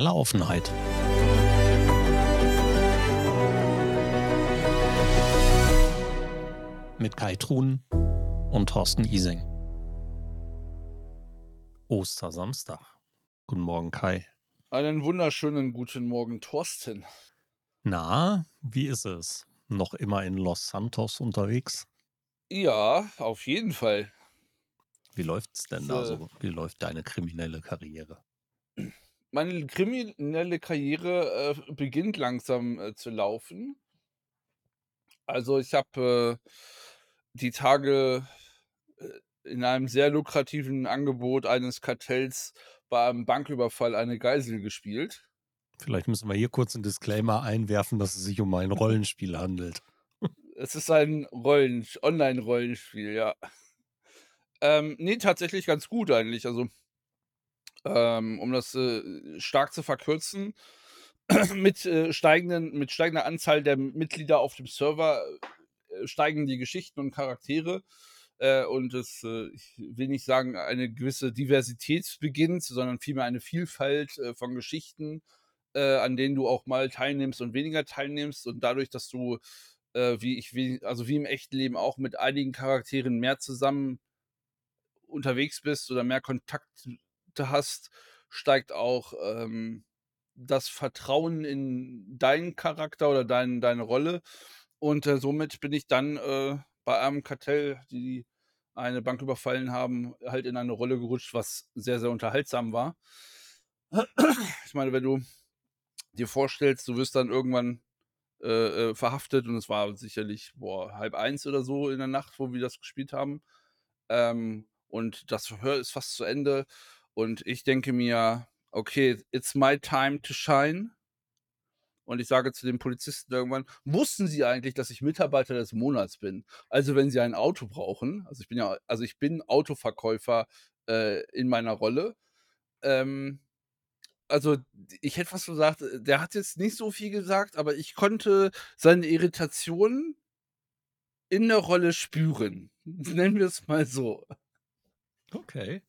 totale Offenheit. Mit Kai Truhn und Thorsten Ising. Ostersamstag. Guten Morgen, Kai. Einen wunderschönen guten Morgen, Thorsten. Na, wie ist es? Noch immer in Los Santos unterwegs? Ja, auf jeden Fall. Wie läuft's denn da so? Wie läuft deine kriminelle Karriere? Meine kriminelle Karriere äh, beginnt langsam äh, zu laufen. Also ich habe äh, die Tage äh, in einem sehr lukrativen Angebot eines Kartells bei einem Banküberfall eine Geisel gespielt. Vielleicht müssen wir hier kurz einen Disclaimer einwerfen, dass es sich um ein Rollenspiel handelt. Es ist ein Rollen Online-Rollenspiel, ja. Ähm, ne, tatsächlich ganz gut eigentlich. Also, ähm, um das, äh, stark zu verkürzen, mit, äh, steigenden mit steigender Anzahl der Mitglieder auf dem Server, äh, steigen die Geschichten und Charaktere, äh, und es, äh ich will nicht sagen, eine gewisse Diversität beginnt, sondern vielmehr eine Vielfalt, äh, von Geschichten, an denen du auch mal teilnimmst und weniger teilnimmst. Und dadurch, dass du, wie ich wie also wie im echten Leben auch mit einigen Charakteren mehr zusammen unterwegs bist oder mehr Kontakte hast, steigt auch, ähm, das Vertrauen in deinen Charakter oder dein deine Rolle. Und, äh, somit bin ich dann, äh, bei einem Kartell, die eine Bank überfallen haben, halt in eine Rolle gerutscht, was sehr, sehr unterhaltsam war. Ich meine, wenn du dir vorstellst, du wirst dann irgendwann, äh, äh, verhaftet und es war sicherlich, boah, 1:30 oder so in der Nacht, wo wir das gespielt haben. Ähm, und das Verhör ist fast zu Ende und ich denke mir: „Okay, it's my time to shine.“ Und ich sage zu dem Polizisten irgendwann: „Wussten Sie eigentlich, dass ich Mitarbeiter des Monats bin? Also, wenn Sie ein Auto brauchen“ also, ich bin ja also, ich bin Autoverkäufer, äh, in meiner Rolle. Ähm, also, ich hätte fast gesagt, der hat jetzt nicht so viel gesagt, aber ich konnte seine Irritation in der Rolle spüren. Nennen wir es mal so. Okay.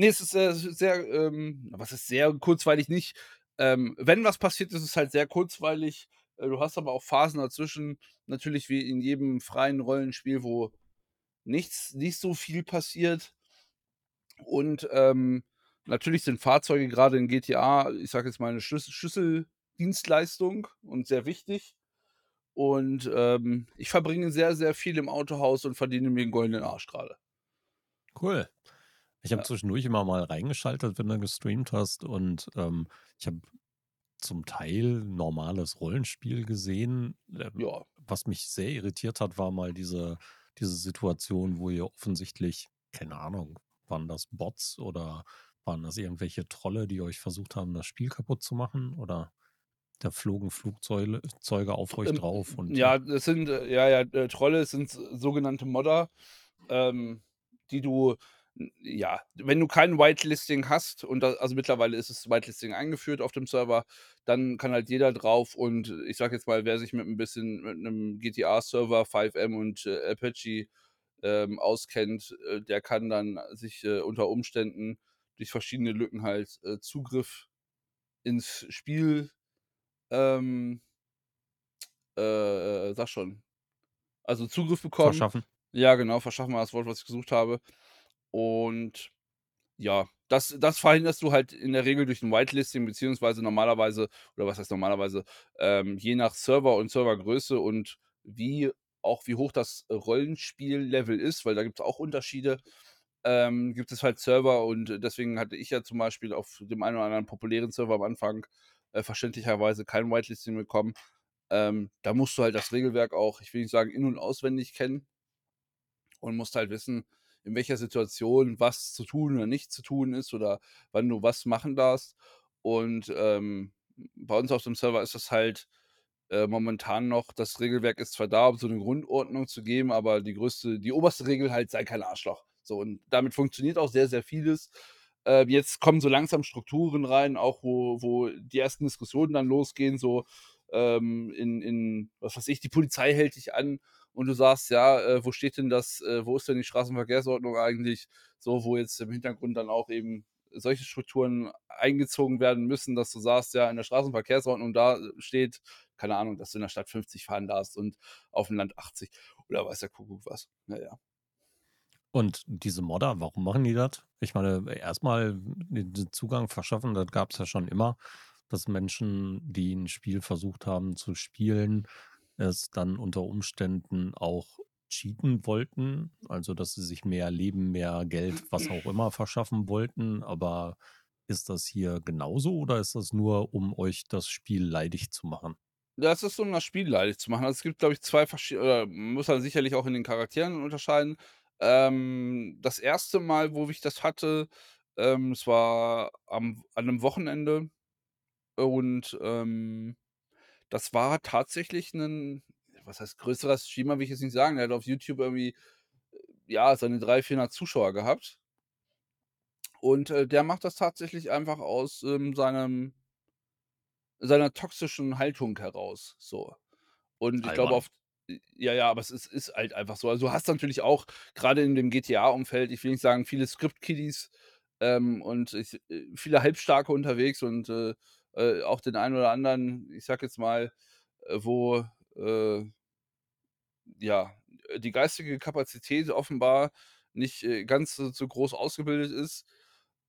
Ne, es ist sehr sehr, ähm was ist sehr kurzweilig nicht. Ähm, wenn was passiert, ist es halt sehr kurzweilig. Äh, du hast aber auch Phasen dazwischen, natürlich wie in jedem freien Rollenspiel, wo nichts nicht so viel passiert. Und, ähm, natürlich sind Fahrzeuge grade in GTA, ich sage jetzt mal, 'ne Schlüs Schlüsseldienstleistung und sehr wichtig. Und, ähm, ich verbringe sehr, sehr viel im Autohaus und verdiene mir 'n goldenen Arsch grade. Cool. Ich habe Ja. zwischendurch immer mal reingeschaltet, wenn du gestreamt hast und, ähm, ich habe zum Teil normales Rollenspiel gesehen. Ähm, Ja. was mich sehr irritiert hat, war mal diese diese Situation, wo ihr offensichtlich keine Ahnung, waren das Bots oder waren das irgendwelche Trolle, die euch versucht haben, das Spiel kaputt zu machen? Oder da flogen Flugzeule Zeuge auf euch Ähm, drauf und ja, das sind, äh ja, ja, äh, Trolle sind sogenannte Modder, ähm, die du ja, wenn du kein Whitelisting hast und da also, mittlerweile ist das Whitelisting eingeführt auf dem Server, dann kann halt jeder drauf und ich sage jetzt mal, wer sich mit 'n bisschen mit 'nem GTA-Server, FiveM und, äh, Apache, ähm, auskennt, äh, der kann dann sich, äh, unter Umständen durch verschiedene Lücken halt, äh, Zugriff ins Spiel, ähm äh, sage schon also, Zugriff bekommen. Verschaffen. Ja, genau, verschaffen war das Wort, was ich gesucht habe. Und ja, das das verhinderst du halt in der Regel durch 'n Whitelisting beziehungsweise normalerweise oder was heißt normalerweise, ähm, je nach Server und Servergröße und wie auch wie hoch das Rollenspiellevel ist, weil da gibt's auch Unterschiede, ähm, gibt es halt Server und deswegen hatte ich ja zum Beispiel auf dem einen oder anderen populären Server am Anfang, äh, verständlicherweise kein Whitelisting bekommen. Ähm, da musst du halt das Regelwerk auch, ich will nicht sagen in und auswendig kennen und musst halt wissen, in welcher Situation was zu tun oder nicht zu tun ist oder wann du was machen darfst. Und, ähm, bei uns auf dem Server ist das halt, äh, momentan noch das Regelwerk ist zwar da, um so 'ne Grundordnung zu geben, aber die größte die oberste Regel halt: „Sei kein Arschloch.“ So, und damit funktioniert auch sehr, sehr vieles. Ähm, jetzt kommen so langsam Strukturen rein, auch wo wo die ersten Diskussionen dann losgehen, so, ähm, in in was weiß ich, die Polizei hält dich an und du sagst: „Ja, äh, wo steht denn das äh, wo ist denn die Straßenverkehrsordnung eigentlich?“ So, wo jetzt im Hintergrund dann auch eben, solche Strukturen eingezogen werden müssen, dass du sagst, ja, in der Straßenverkehrsordnung da steht, keine Ahnung, dass du in der Stadt 50 fahren darfst und auf dem Land 80 oder weiß der Kuckuck was. Ja, ja. Und diese Modder, warum machen die das? Ich meine, erstmal den Zugang verschaffen, das gab es ja schon immer, dass Menschen, die ein Spiel versucht haben zu spielen, es dann unter Umständen auch cheaten wollten, also dass sie sich mehr Leben, mehr Geld, was auch immer verschaffen wollten. Aber ist das hier genauso oder ist das nur, um euch das Spiel leidig zu machen? Das ist um das Spiel leidig zu machen. Also, es gibt, glaube ich, 2 verschiedene muss man sicherlich auch in den Charakteren unterscheiden. Ähm, das erste Mal, wo ich das hatte, ähm, es war am an 'nem Wochenende und, ähm, das war tatsächlich 'nen was heißt größerer Streamer, will ich jetzt nicht sagen. Der hat auf YouTube irgendwie, ja, seine 300, 400 Zuschauer gehabt. Und, äh, der macht das tatsächlich einfach aus, ähm, seinem seiner toxischen Haltung heraus, so. Und ich glaube auf ja, ja, aber es ist ist halt einfach so. Also, du hast natürlich auch grade in dem GTA-Umfeld, ich will nicht sagen, viele Script-Kiddies, ähm, und ich äh, viele Halbstarke unterwegs und, äh, äh, auch den einen oder anderen, ich sage jetzt mal, äh, wo, äh ja, die geistige Kapazität offenbar nicht, äh, ganz so so groß ausgebildet ist.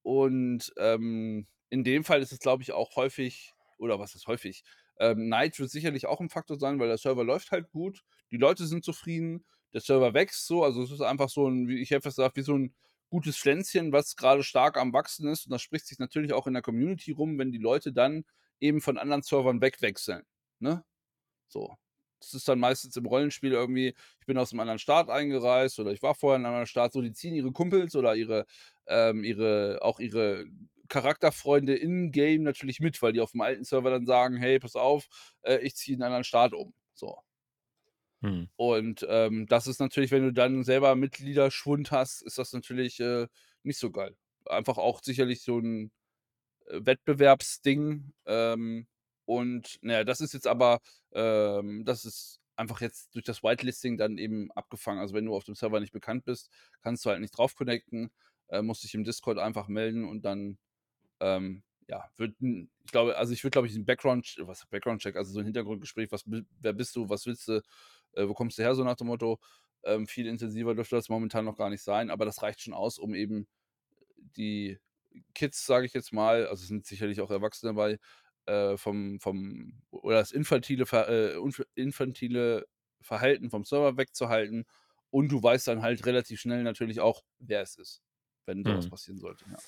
Und, ähm, in dem Fall ist es, glaube ich, auch häufig oder was ist häufig? Ähm, Neid wird sicherlich auch 'n Faktor sein, weil der Server läuft halt gut. Die Leute sind zufrieden, der Server wächst so. Also, es ist einfach so 'n, wie ich fast gesagt, wie so 'n gutes Pflänzchen, was grade stark am Wachsen ist. Und das spricht sich natürlich auch in der Community rum, wenn die Leute dann eben von anderen Servern wegwechseln, ne? So. Das ist dann meistens im Rollenspiel irgendwie, ich bin aus 'nem anderen Staat eingereist oder ich war vorher in 'nem anderen Staat, so, die ziehen ihre Kumpels oder ihre ähm, ihre auch ihre Charakterfreunde in Game natürlich mit, weil die auf'm alten Server dann sagen: „Hey, pass auf, äh, ich ziehe in 'nen anderen Staat um“, so. Mhm. Und, ähm, das ist natürlich, wenn du dann selber Mitgliederschwund hast, ist das natürlich, äh, nicht so geil. Einfach auch sicherlich so 'n, äh, Wettbewerbsding, ähm, und na ja, das ist jetzt aber ähm, das ist einfach jetzt durch das Whitelisting dann eben abgefangen. Also, wenn du auf dem Server nicht bekannt bist, kannst du halt nicht drauf connecten, äh, musst dich im Discord einfach melden und dann, ähm, ja, wird 'n ich glaube also, ich würde, glaube ich, 'n Background was Background-Check, also, so 'n Hintergrundgespräch, was wer bist du, was willst du, äh, wo kommst du her, so nach dem Motto. Ähm, viel intensiver dürfte das momentan noch gar nicht sein, aber das reicht schon aus, um eben die Kids, sage ich jetzt mal also, es sind sicherlich auch Erwachsene dabei, äh, vom vom oder das infantile Ver äh, infantile Verhalten vom Server wegzuhalten. Und du weißt dann halt relativ schnell natürlich auch, wer es ist, wenn so was Mhm. passieren sollte, ja.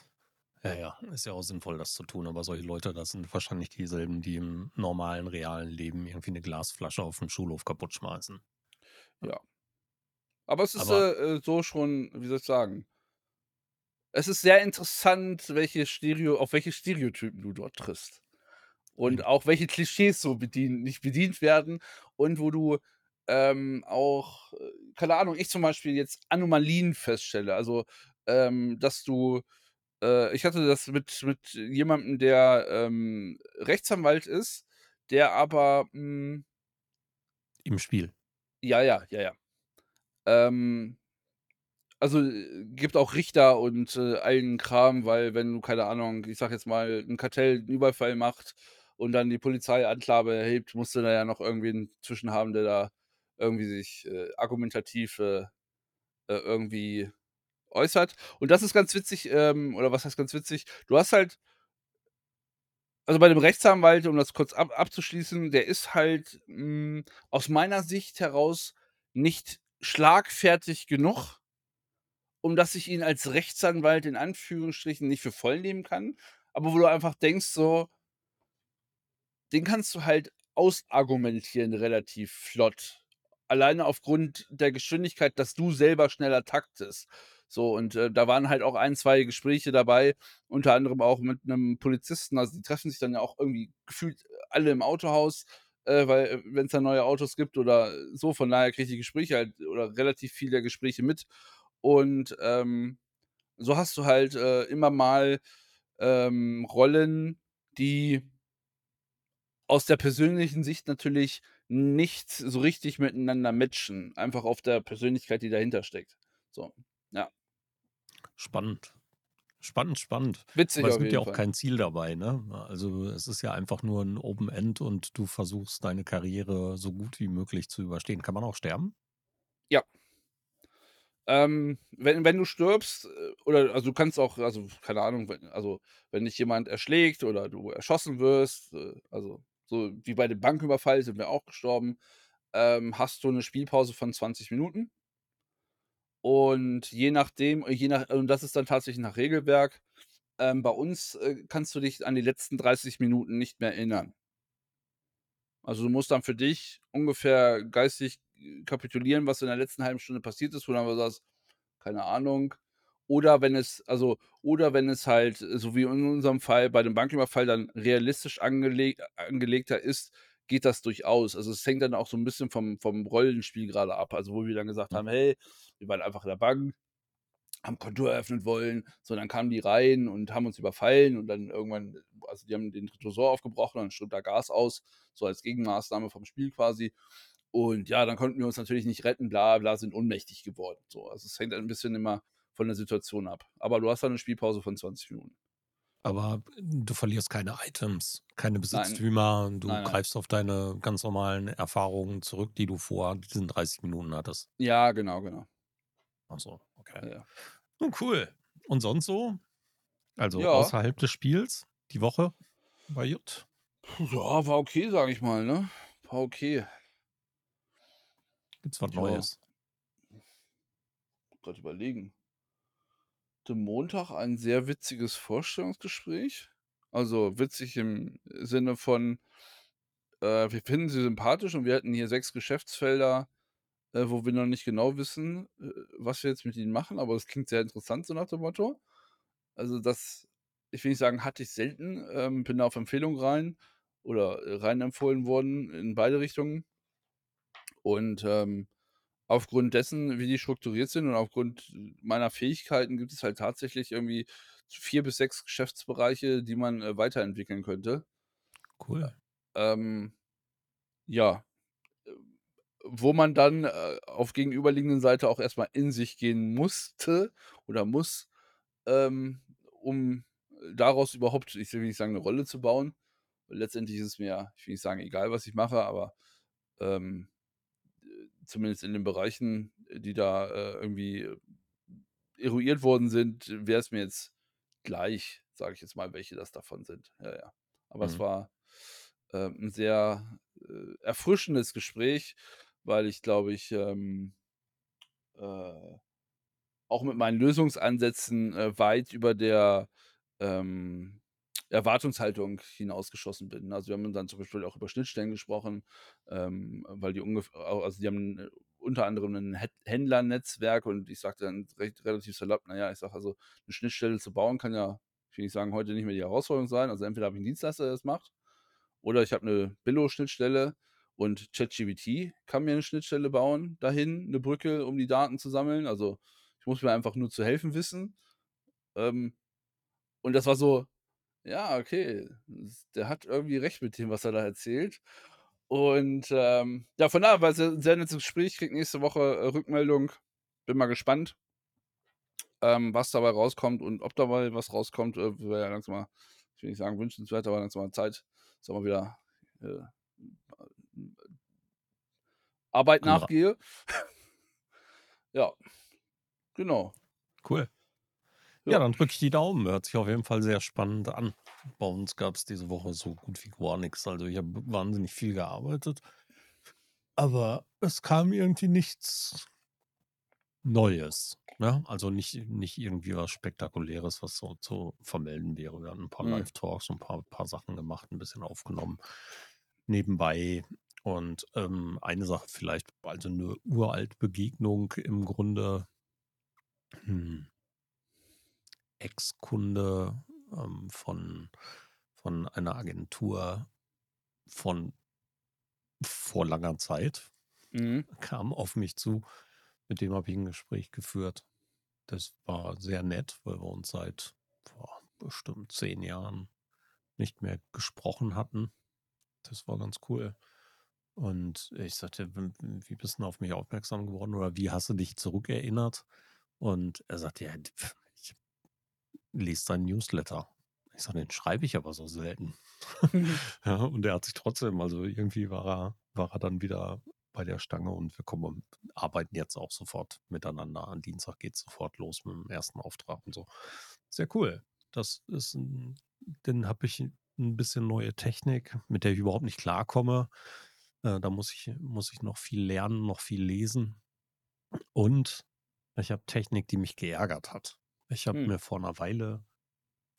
Ja, ja, ist ja auch sinnvoll, das zu tun, aber solche Leute, das sind wahrscheinlich dieselben, die im normalen, realen Leben irgendwie 'ne Glasflasche aufm Schulhof kaputtschmeißen. Ja. Ja. Aber es ist, Aber äh, äh, so schon wie soll ich sagen es ist sehr interessant, welche Stereo auf welche Stereotypen du dort triffst. Und Eben. auch welche Klischees so bedient nicht bedient werden und wo du, ähm, auch, äh keine Ahnung, ich zum Beispiel jetzt Anomalien feststelle. Also, ähm, dass du äh, ich hatte das mit mit jemandem, der, ähm, Rechtsanwalt ist, der aber, hm Im Spiel. Ja, ja, ja, ja. Ähm also, äh, gibt auch Richter und, äh, allen Kram, weil wenn du, keine Ahnung, ich sage jetzt mal, 'n Kartell 'n Überfall macht und dann die Polizei Anklage erhebt, musst du da ja noch irgendwen zwischen haben, der da irgendwie sich, äh, argumentativ, äh, äh, irgendwie äußert. Und das ist ganz witzig, ähm oder was heißt ganz witzig? Du hast halt also, bei dem Rechtsanwalt, um das kurz ab abzuschließen, der ist halt, hm, aus meiner Sicht heraus nicht schlagfertig genug um dass ich ihn als Rechtsanwalt in Anführungsstrichen nicht für voll nehmen kann, aber wo du einfach denkst so den kannst du halt ausargumentieren relativ flott. Alleine aufgrund der Geschwindigkeit, dass du selber schneller taktest. So, und, äh, da waren halt auch 1, 2 Gespräche dabei, unter anderem auch mit 'nem Polizisten. Also, die treffen sich dann ja auch irgendwie gefühlt alle im Autohaus, äh, weil, äh, wenn's da neue Autos gibt oder so. Von daher kriege ich die Gespräche halt oder relativ viel der Gespräche mit. Und, ähm, so hast du halt, äh, immer mal, ähm, Rollen, die aus der persönlichen Sicht natürlich nicht so richtig miteinander matchen, einfach auf der Persönlichkeit, die dahinter steckt. So. Spannend. Spannend, spannend. Witzig Aber es gibt ja auch Fall. kein Ziel dabei, ne? Also, es ist ja einfach nur 'n Open End und du versuchst deine Karriere so gut wie möglich zu überstehen. Kann man auch sterben? Ja. Ähm, wenn wenn du stirbst, äh, oder also, du kannst auch also, keine Ahnung, wenn also, wenn dich jemand erschlägt oder du erschossen wirst, äh, also, so wie bei dem Banküberfall sind wir auch gestorben, ähm, hast du 'ne Spielpause von 20 Minuten. Und je nachdem je nach und das ist dann tatsächlich nach Regelwerk. Ähm, bei uns, äh, kannst du dich an die letzten 30 Minuten nicht mehr erinnern. Also, du musst dann für dich ungefähr geistig, äh, kapitulieren, was in der letzten 1/2 Stunde passiert ist, wo du einfach sagst: „Keine Ahnung.“ Oder wenn es also, oder wenn es halt, so wie in unserem Fall bei dem Banküberfall dann realistisch angeleg angelegter ist, geht das durchaus. Also, es hängt dann auch so 'n bisschen vom vom Rollenspiel grade ab. Also, wo wir dann gesagt haben: „Hey, wir waren einfach in der Bank, haben Konto eröffnen wollen.“ So, dann kamen die rein und haben uns überfallen und dann irgendwann also, die haben den Tresor aufgebrochen, dann strömt da Gas aus, so als Gegenmaßnahme vom Spiel quasi. Und ja, dann konnten wir uns natürlich nicht retten, bla bla, sind ohnmächtig geworden, so. Also, es hängt ein bisschen immer von der Situation ab. Aber du hast da 'ne Spielpause von 20 Minuten. Aber du verlierst keine Items, keine Nein. Besitztümer, du Nein, nein. greifst auf deine ganz normalen Erfahrungen zurück, die du vor diesen 30 Minuten hattest? Ja, genau, genau. Ach so, okay. Ja. Nun cool. Und sonst so? Also, Ja. außerhalb des Spiels, die Woche war gut? Ja, war okay, sage ich mal, ne? War okay. Gibt's was Ja. Neues? Grad überlegen. Hatte Montag ein sehr witziges Vorstellungsgespräch. Also, witzig im Sinne von, äh, wir finden sie sympathisch und wir hätten hier 6 Geschäftsfelder, äh, wo wir noch nicht genau wissen, äh, was wir jetzt mit ihnen machen, aber es klingt sehr interessant, so nach dem Motto. Also, das ich will nicht sagen, hatte ich selten, ähm, bin da auf Empfehlung rein oder, äh, rein empfohlen worden in beide Richtungen. Und, ähm, aufgrund dessen, wie die strukturiert sind und aufgrund meiner Fähigkeiten gibt es halt tatsächlich irgendwie 4 bis 6 Geschäftsbereiche, die man, äh, weiterentwickeln könnte. Cool. Ähm, ja, ähm, wo man dann, äh, auf gegenüberliegenden Seite auch erst mal in sich gehen musste oder muss, ähm, um daraus überhaupt, ich will nicht sagen, 'ne Rolle zu bauen. Letztendlich ist es mir, ich will nicht sagen, egal, was ich mache, aber, ähm, äh, zumindest in den Bereichen, die da, äh, irgendwie eruiert worden sind, wäre es mir jetzt gleich, sage ich jetzt mal, welche das davon sind. Ja, ja. Aber es Mhm. war, ähm, 'n sehr, äh, erfrischendes Gespräch, weil ich, glaube ich, ähm, äh, auch mit meinen Lösungsansätzen, äh, weit über der, ähm, Erwartungshaltung hinausgeschossen bin. Also, wir haben dann zum Beispiel auch über Schnittstellen gesprochen, ähm, weil die ungef a also, die haben, äh, unter anderem Häd Händlernetzwerk und ich sagte dann recht relativ salopp: „Na ja“, ich sage: „Also, 'ne Schnittstelle zu bauen kann ja, ich will nicht sagen, heute nicht mehr die Herausforderung sein. Also, entweder habe ich 'n Dienstleister, der das macht, oder ich habe 'ne Billo-Schnittstelle und ChatGPT kann mir 'ne Schnittstelle bauen dahin, 'ne Brücke, um die Daten zu sammeln. Also, ich muss mir einfach nur zu helfen wissen.“ Ähm, und das war so: „Ja, okay, s der hat irgendwie recht mit dem, was er da erzählt.“ Und, ähm, ja, von daher war's 'n sehr nettes Gespräch. Kriege nächste Woche, äh, Rückmeldung. Bin mal gespannt ähm, was dabei rauskommt und ob dabei was rauskommt, äh, wäre ja langsam mal, ich will nicht sagen wünschenswert, aber langsam mal Zeit, dass mal wieder, äh, Arbeit Anderer nachgehe. Ja. Genau. Cool. Ja, dann drücke ich die Daumen. Hört sich auf jeden Fall sehr spannend an. Bei uns gab's diese Woche so gut wie gar nix. Also, ich habe wahnsinnig viel gearbeitet aber es kam irgendwie nichts Neues, ne? Also, nicht nicht irgendwie was Spektakuläres, was so zu vermelden wäre. Wir hatten 'n paar Mhm. Live-Talks und paar paar Sachen gemacht, 'n bisschen aufgenommen nebenbei. Und, ähm, eine Sache vielleicht, also, 'ne Uralt-Begegnung im Grunde. Hm. Ex-Kunde, ähm, von von einer Agentur von vor langer Zeit Mhm. kam auf mich zu. Mit dem habe ich 'n Gespräch geführt. Das war sehr nett, weil wir uns seit, boah, bestimmt 10 Jahren nicht mehr gesprochen hatten. Das war ganz cool. Und ich sagte: „W w wie bist 'n auf mich aufmerksam geworden oder wie hast du dich zurückerinnert?“ Und er sagte: „Ja, d pf, ich“ lese deinen Newsletter. Ich sage: „Den schreibe ich aber so selten.“ Ja, und er hat sich trotzdem also, irgendwie war er war er dann wieder bei der Stange und wir kommen arbeiten jetzt auch sofort miteinander. Am Dienstag geht's sofort los mit dem ersten Auftrag und so. Sehr cool. Das ist 'n dann habe ich 'n bisschen neue Technik, mit der ich überhaupt nicht klarkomme. Äh, da muss ich muss ich noch viel lernen, noch viel lesen. Und ich habe Technik, die mich geärgert hat. Ich habe Hm. mir vor 'ner Weile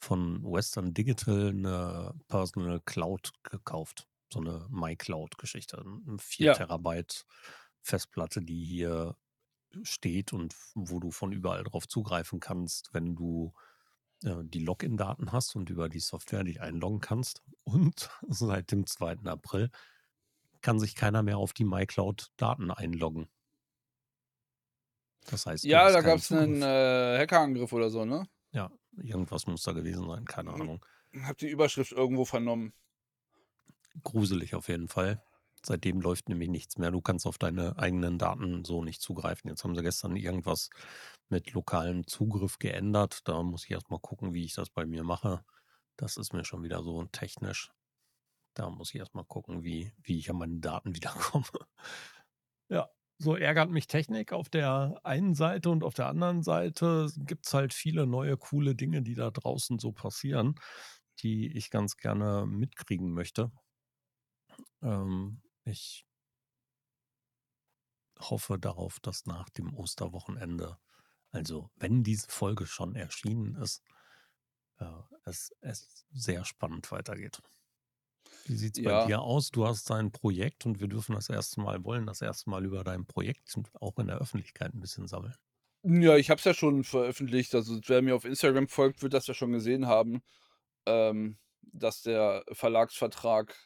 von Western Digital 'ne Personal Cloud gekauft, so 'ne MyCloud-Geschichte, 'n 4 Ja. Terabyte Festplatte, die hier steht und wo du von überall drauf zugreifen kannst, wenn du, äh, die Login-Daten hast und über die Software dich einloggen kannst. Und seit dem 2. April kann sich keiner mehr auf die MyCloud-Daten einloggen. Das heißt, Ja, da keinen gab's 'nen, Zugriff. äh, Hackerangriff oder so, ne? Ja, irgendwas muss da gewesen sein, keine Mhm. Ahnung. Habe die Überschrift irgendwo vernommen. Gruselig auf jeden Fall. Seitdem läuft nämlich nichts mehr. Du kannst auf deine eigenen Daten so nicht zugreifen. Jetzt haben sie gestern irgendwas mit lokalem Zugriff geändert. Da muss ich erst mal gucken, wie ich das bei mir mache. Das ist mir schon wieder so technisch. Da muss ich erst mal gucken, wie wie ich an meine Daten wieder komme. Ja, so ärgert mich Technik auf der einen Seite und auf der anderen Seite gibt's halt viele neue coole Dinge, die da draußen so passieren, die ich ganz gerne mitkriegen möchte. Ähm, ich hoffe darauf, dass nach dem Osterwochenende also, wenn diese Folge schon erschienen ist, äh, es es sehr spannend weitergeht. Wie sieht's bei Ja. dir aus? Du hast dein Projekt und wir dürfen das 1. Mal wollen das 1. Mal über dein Projekt auch in der Öffentlichkeit 'n bisschen sammeln. Ja, ich habe es ja schon veröffentlicht. Also, wer mir auf Instagram folgt, wird das ja schon gesehen haben, ähm, dass der Verlagsvertrag,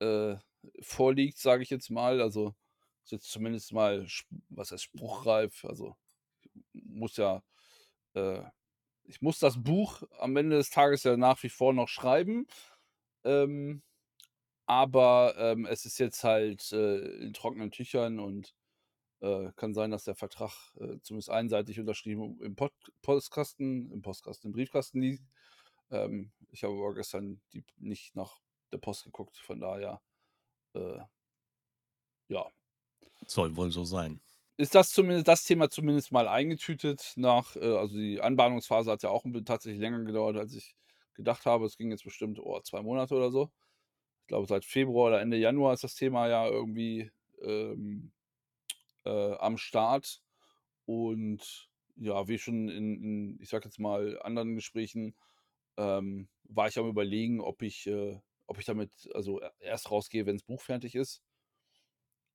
äh, vorliegt, sage ich jetzt mal. Also, ist jetzt zumindest mal was heißt spruchreif? Also, muss ja äh, ich muss das Buch am Ende des Tages ja nach wie vor noch schreiben. Ähm, aber, ähm, es ist jetzt halt, äh, in trockenen Tüchern und, äh, kann sein, dass der Vertrag, äh, zumindest einseitig unterschrieben im Pod Postkasten im Postkasten im Briefkasten liegt. Ähm, ich habe aber gestern die nicht nach der Post geguckt, von daher, äh ja. Soll wohl so sein. Ist das zumindest das Thema zumindest mal eingetütet nach äh, also, die Anbahnungsphase hat ja auch tatsächlich länger gedauert, als ich gedacht habe. Es ging jetzt bestimmt, oh, 2 Monate oder so. Ich glaube, seit Februar oder Ende Januar ist das Thema ja irgendwie, ähm, äh, am Start. Und ja, wie schon in in, ich sage jetzt mal, anderen Gesprächen, ähm, war ich am Überlegen, ob ich äh, ob ich damit also, e erst rausgehe, wenn's Buch fertig ist.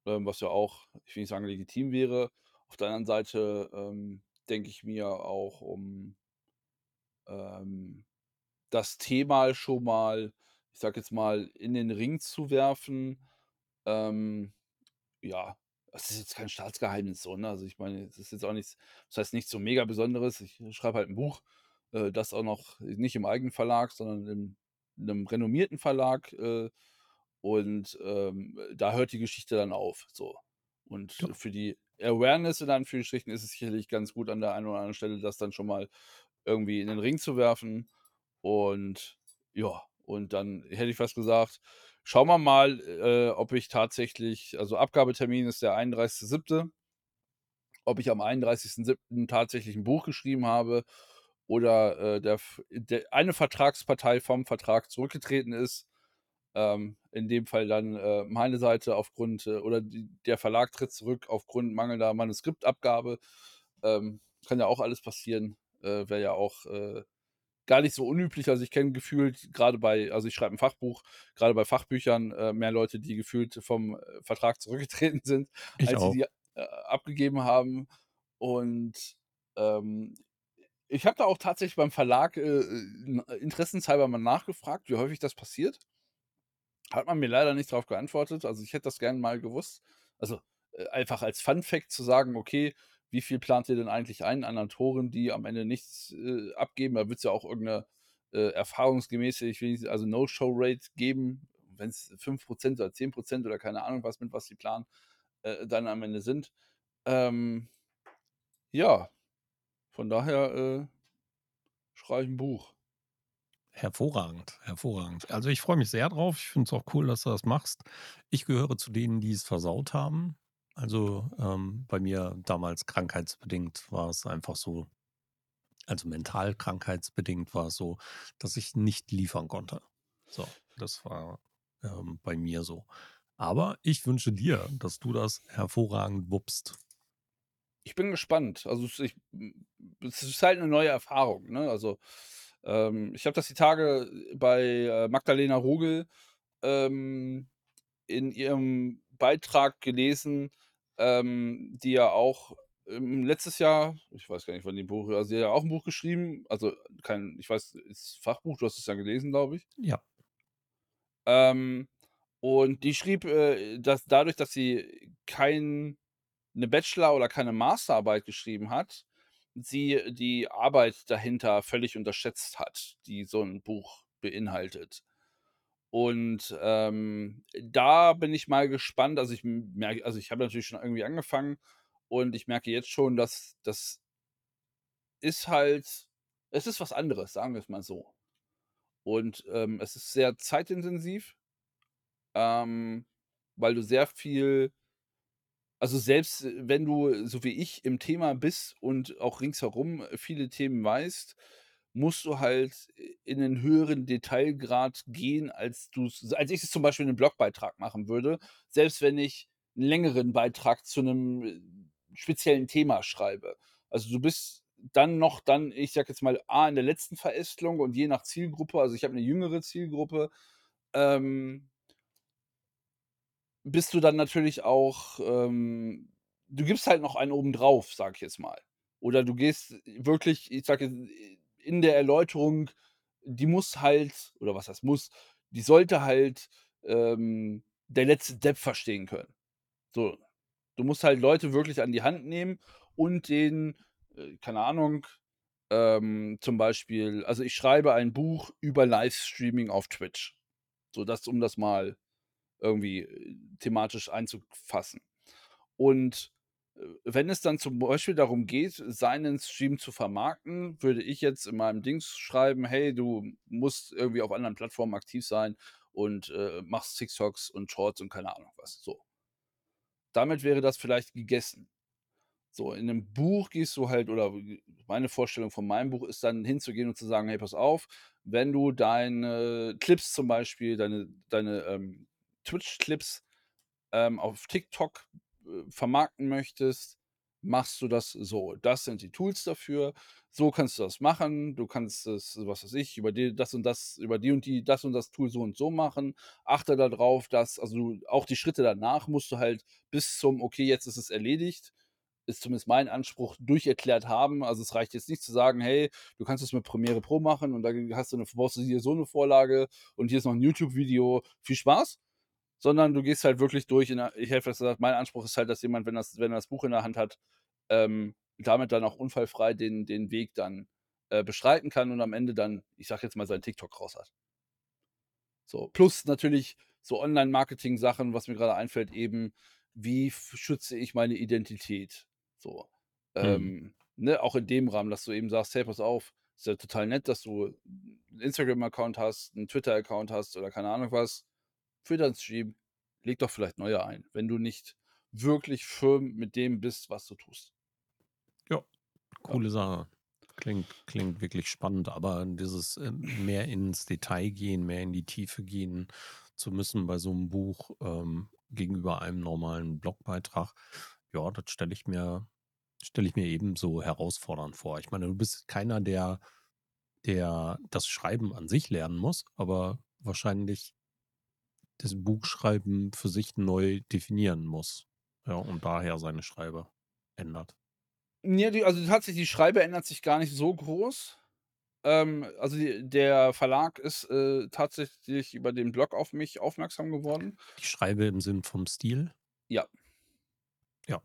Ähm, was ja auch, ich will nicht sagen, legitim wäre. Auf der anderen Seite, ähm, denke ich mir auch, um ähm, das Thema schon mal, ich sage jetzt mal, in den Ring zu werfen. Ähm, ja, es ist jetzt kein Staatsgeheimnis so, ne? Also, ich meine, es ist jetzt auch nichts das heißt nichts so mega Besonderes. Ich schreibe halt 'n Buch, äh, das auch noch nicht im eigenen Verlag, sondern in 'nem renommierten Verlag, äh, und, ähm, da hört die Geschichte dann auf, so. Und Ja. für die Awareness in Anführungsstrichen ist es sicherlich ganz gut an der einen oder anderen Stelle, das dann schon mal irgendwie in den Ring zu werfen. Und ja, und dann hätte ich fast gesagt, schauen wir mal, äh, ob ich tatsächlich also, Abgabetermin ist der 31.7. Ob ich am 31.7. tatsächlich 'n Buch geschrieben habe oder, äh, der der eine Vertragspartei vom Vertrag zurückgetreten ist. Ähm, in dem Fall dann, äh, meine Seite aufgrund äh, oder die der Verlag tritt zurück aufgrund mangelnder Manuskriptabgabe. Ähm, kann ja auch alles passieren. Äh, wäre ja auch, äh, gar nicht so unüblich. Also, ich kenne gefühlt grade bei also, ich schreibe 'n Fachbuch, grade bei Fachbüchern, äh, mehr Leute, die gefühlt vom, äh, Vertrag zurückgetreten sind, Ich als sie auch. die, äh, abgegeben haben. Und, ähm, ich habe da auch tatsächlich beim Verlag, äh, äh, interessenshalber mal nachgefragt, wie häufig das passiert. Hat man mir leider nicht drauf geantwortet. Also, ich hätte das gern mal gewusst. Also, äh, einfach als Fun Fact zu sagen: „Okay, wie viel plant ihr denn eigentlich ein an Autoren, die am Ende nichts, äh, abgeben?“ Da wird's ja auch irgend 'ne, äh, erfahrungsgemäße, ich will nicht also, No-Show-Rate geben, wenn's 5 % oder 10 % oder keine Ahnung was mit was sie planen, äh, dann am Ende sind. Ähm ja, von daher, äh Schreibe ich 'n Buch. Hervorragend, hervorragend. Also, ich freue mich sehr drauf. Ich finde es auch cool, dass du das machst. Ich gehöre zu denen, die es versaut haben. Also, ähm, bei mir damals krankheitsbedingt war es einfach so also, mental krankheitsbedingt war es so, dass ich nicht liefern konnte. So, das war, ähm, bei mir so. Aber ich wünsche dir, dass du das hervorragend wuppst. Ich bin gespannt. Also, es ich es ist halt 'ne neue Erfahrung, ne? Also, ähm, ich habe das die Tage bei, äh, Magdalena Rogel, ähm, in ihrem Beitrag gelesen, ähm, die ja auch, ähm, letztes Jahr ich weiß gar nicht, wann die Buch also, sie hat ja auch 'n Buch geschrieben, also, kein ich weiß ist Fachbuch, du hast es ja gelesen, glaube ich. Ja. Ähm, und die schrieb, äh, dass dadurch, dass sie kein 'ne Bachelor oder keine Masterarbeit geschrieben hat, sie die Arbeit dahinter völlig unterschätzt hat, die so 'n Buch beinhaltet. Und, ähm, da bin ich mal gespannt. Also, ich merke also, ich habe natürlich schon irgendwie angefangen und ich merke jetzt schon, dass das ist halt es ist was anderes, sagen wir's mal so. Und, ähm, es ist sehr zeitintensiv, ähm, weil du sehr viel also, selbst wenn du, so wie ich, im Thema bist und auch ringsherum viele Themen weißt, musst du halt in 'nen höheren Detailgrad gehen, als du's als ich es zum Beispiel in 'nem Blogbeitrag machen würde, selbst wenn ich 'n längeren Beitrag zu 'nem speziellen Thema schreibe. Also, du bist dann noch dann, ich sage jetzt mal, A in der letzten Verästelung und je nach Zielgruppe also, ich habe 'ne jüngere Zielgruppe, ähm bist du dann natürlich auch, ähm du gibst halt noch einen obendrauf, sage ich jetzt mal. Oder du gehst wirklich, ich sage in der Erläuterung die muss halt oder was heißt muss, die sollte halt, ähm, der letzte Depp verstehen können. So. Du musst halt Leute wirklich an die Hand nehmen und denen, äh, keine Ahnung, ähm, zum Beispiel also, ich schreibe ein Buch über Livestreaming auf Twitch. So das um das mal irgendwie, äh, thematisch einzufassen. Und, wenn es dann zum Beispiel darum geht, seinen Stream zu vermarkten, würde ich jetzt in meinem Dings schreiben: „Hey, du musst irgendwie auf anderen Plattformen aktiv sein und, äh, machst TikToks und Shorts und keine Ahnung was“, so. Damit wäre das vielleicht gegessen. So, in 'nem Buch gehst du halt oder meine Vorstellung von meinem Buch ist dann hinzugehen und zu sagen: „Hey, pass auf, wenn du deine Clips zum Beispiel, deine deine, ähm, Twitch-Clips, ähm, auf TikTok, vermarkten möchtest, machst du das so. Das sind die Tools dafür. So kannst du das machen. Du kannst es, was weiß ich, über die das und das über die und die das und das Tool so und so machen. Achte da drauf, dass also, auch die Schritte danach musst du halt bis zum: „Okay, jetzt ist es erledigt“, ist zumindest mein Anspruch, durcherklärt haben. Also, es reicht jetzt nicht zu sagen: „Hey, du kannst das mit Premiere Pro machen und dann hast du 'ne brauchst du hier so 'ne Vorlage und hier ist noch 'n YouTube-Video. Viel Spaß.“ Sondern du gehst halt wirklich durch in der ich hätte gesagt, mein Anspruch ist halt, dass jemand, wenn das wenn er das Buch in der Hand hat, ähm, damit dann auch unfallfrei den den Weg dann, äh, bestreiten kann und am Ende dann, ich sage jetzt mal, sein TikTok raus hat. So, plus natürlich so Online-Marketing-Sachen, was mir grade einfällt, eben, wie schütze ich meine Identität? So, Mhm. ähm, ne, auch in dem Rahmen, dass du eben sagst: „Hey, pass auf, ist ja total nett, dass du 'n Instagram-Account hast, 'n Twitter-Account hast oder keine Ahnung was. Deinen Stream leg doch vielleicht neue ein, wenn du nicht wirklich firm mit dem bist, was du tust.“ Ja, Ja. coole Sache. Klingt klingt wirklich spannend, aber dieses, ähm, mehr ins Detail gehen, mehr in die Tiefe gehen zu müssen bei so 'nem Buch, ähm, gegenüber einem normalen Blogbeitrag, ja, das stelle ich mir stelle ich mir ebenso herausfordernd vor. Ich meine, du bist keiner, der der das Schreiben an sich lernen muss, aber wahrscheinlich das Buchschreiben für sich neu definieren muss, ja, und daher seine Schreibe ändert. Ne, die also, tatsächlich, die Schreibe ändert sich gar nicht so groß. Ähm, also, die der Verlag ist, äh, tatsächlich über den Blog auf mich aufmerksam geworden. Ich schreibe im Sinn vom Stil? Ja. Ja.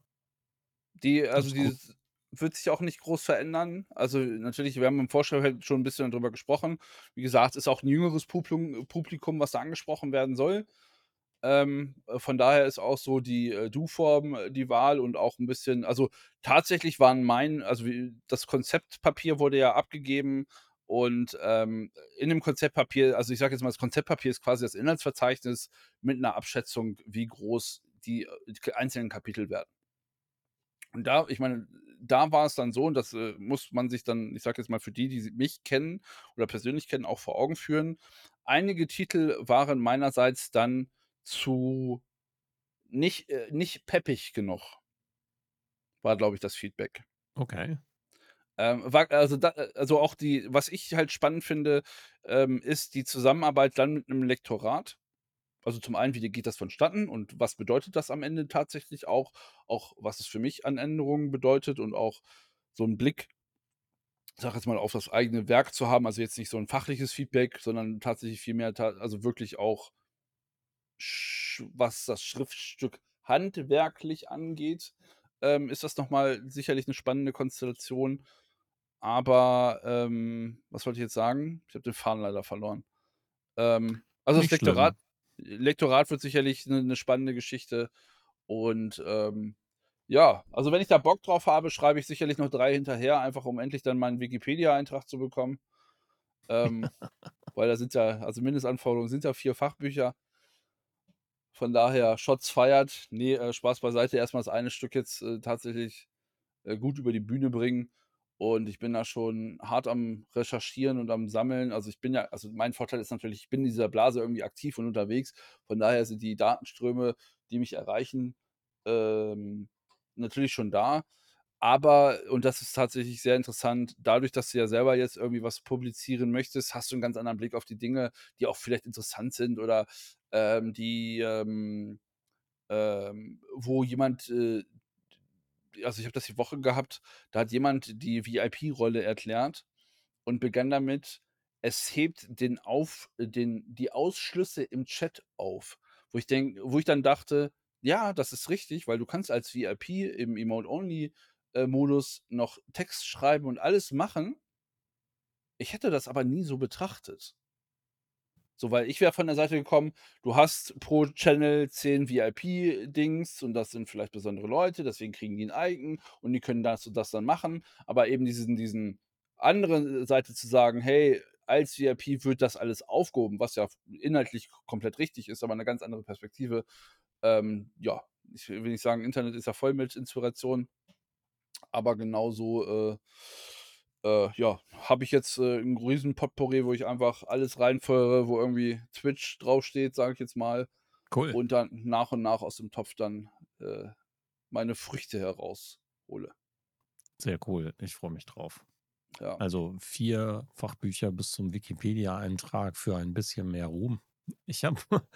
Die also, ist gut. Wird sich auch nicht groß verändern. Also, natürlich, wir haben im Vorfeld schon 'n bisschen drüber gesprochen. Wie gesagt, ist auch 'n jüngeres Publikum, was da angesprochen werden soll. Ähm, äh, von daher ist auch so die, äh, Du-Form die Wahl und auch 'n bisschen also, tatsächlich waren mein also, wie das Konzeptpapier wurde ja abgegeben Und, ähm, in dem Konzeptpapier also, ich sage jetzt mal, das Konzeptpapier ist quasi das Inhaltsverzeichnis mit 'ner Abschätzung, wie groß die, äh, k einzelnen Kapitel werden. Und da ich meine, da war es dann so und das, äh, muss man sich dann, ich sage jetzt mal, für die, die mich kennen oder persönlich kennen, auch vor Augen führen. Einige Titel waren meinerseits dann zu nicht äh, nicht peppig genug war, glaube ich, das Feedback. Okay. Ähm, war also da äh, also auch die was ich halt spannend finde, ähm, ist die Zusammenarbeit dann mit 'nem Lektorat. Also, zum einen, wie geht das vonstatten und was bedeutet das am Ende tatsächlich auch? Auch was es für mich an Änderungen bedeutet und auch so 'n Blick sage jetzt mal, auf das eigene Werk zu haben. Also, jetzt nicht so 'n fachliches Feedback, sondern tatsächlich viel mehr ta also, wirklich auch was das Schriftstück handwerklich angeht, ähm, ist das noch mal sicherlich 'ne spannende Konstellation. Aber, ähm, was wollte ich jetzt sagen? Ich habe den Faden leider verloren. Ähm, also, das Nicht schlimm. Lektorat wird sicherlich 'ne 'ne spannende Geschichte und, ähm, ja, also, wenn ich da Bock drauf habe, schreibe ich sicherlich noch 3 hinterher, einfach um endlich dann meinen Wikipedia-Eintrag zu bekommen. Ähm, weil da sind ja also, Mindestanforderungen sind ja 4 Fachbücher. Von daher Shots fired. Ne, äh, Spaß beiseite. Erst mal das eine Stück jetzt, äh, tatsächlich, äh, gut über die Bühne bringen und ich bin da schon hart am Recherchieren und am Sammeln. Also, ich bin ja also, mein Vorteil ist natürlich, ich bin in dieser Blase irgendwie aktiv und unterwegs. Von daher sind die Datenströme, die mich erreichen, ähm, natürlich schon da. Aber und das ist tatsächlich sehr interessant, dadurch, dass du ja selber jetzt irgendwie was publizieren möchtest, hast du 'n ganz anderen Blick auf die Dinge, die auch vielleicht interessant sind oder, ähm, die, ähm ähm, wo jemand, äh also, ich habe das die Woche gehabt, da hat jemand die VIP-Rolle erklärt und begann damit: „Es hebt den auf den die Ausschlüsse im Chat auf.“ Wo ich denk wo ich dann dachte: „Ja, das ist richtig, weil du kannst als VIP im Emote-Only, äh, Modus noch Text schreiben und alles machen.“ Ich hätte das aber nie so betrachtet. So, weil ich wäre von der Seite gekommen, du hast pro Channel 10 VIP-Dings und das sind vielleicht besondere Leute, deswegen kriegen die 'n Icon und die können das und das dann machen. Aber eben diesen diesen andere Seite zu sagen: „Hey, als VIP wird das alles aufgehoben“, was ja inhaltlich komplett richtig ist, aber 'ne ganz andere Perspektive. Ähm, ja, ich will nicht sagen, Internet ist ja voll mit Inspiration. Aber genauso, äh äh, ja, habe ich jetzt, äh, 'n riesen Potpourri, wo ich einfach alles reinfeuere, wo irgendwie Twitch draufsteht, sage ich jetzt mal, Cool. und dann nach und nach aus dem Topf dann, äh, meine Früchte heraushole. Sehr cool. Ich freue mich drauf. Ja. Also, 4 Fachbücher bis zum Wikipedia-Eintrag für ein bisschen mehr Ruhm. Ich habe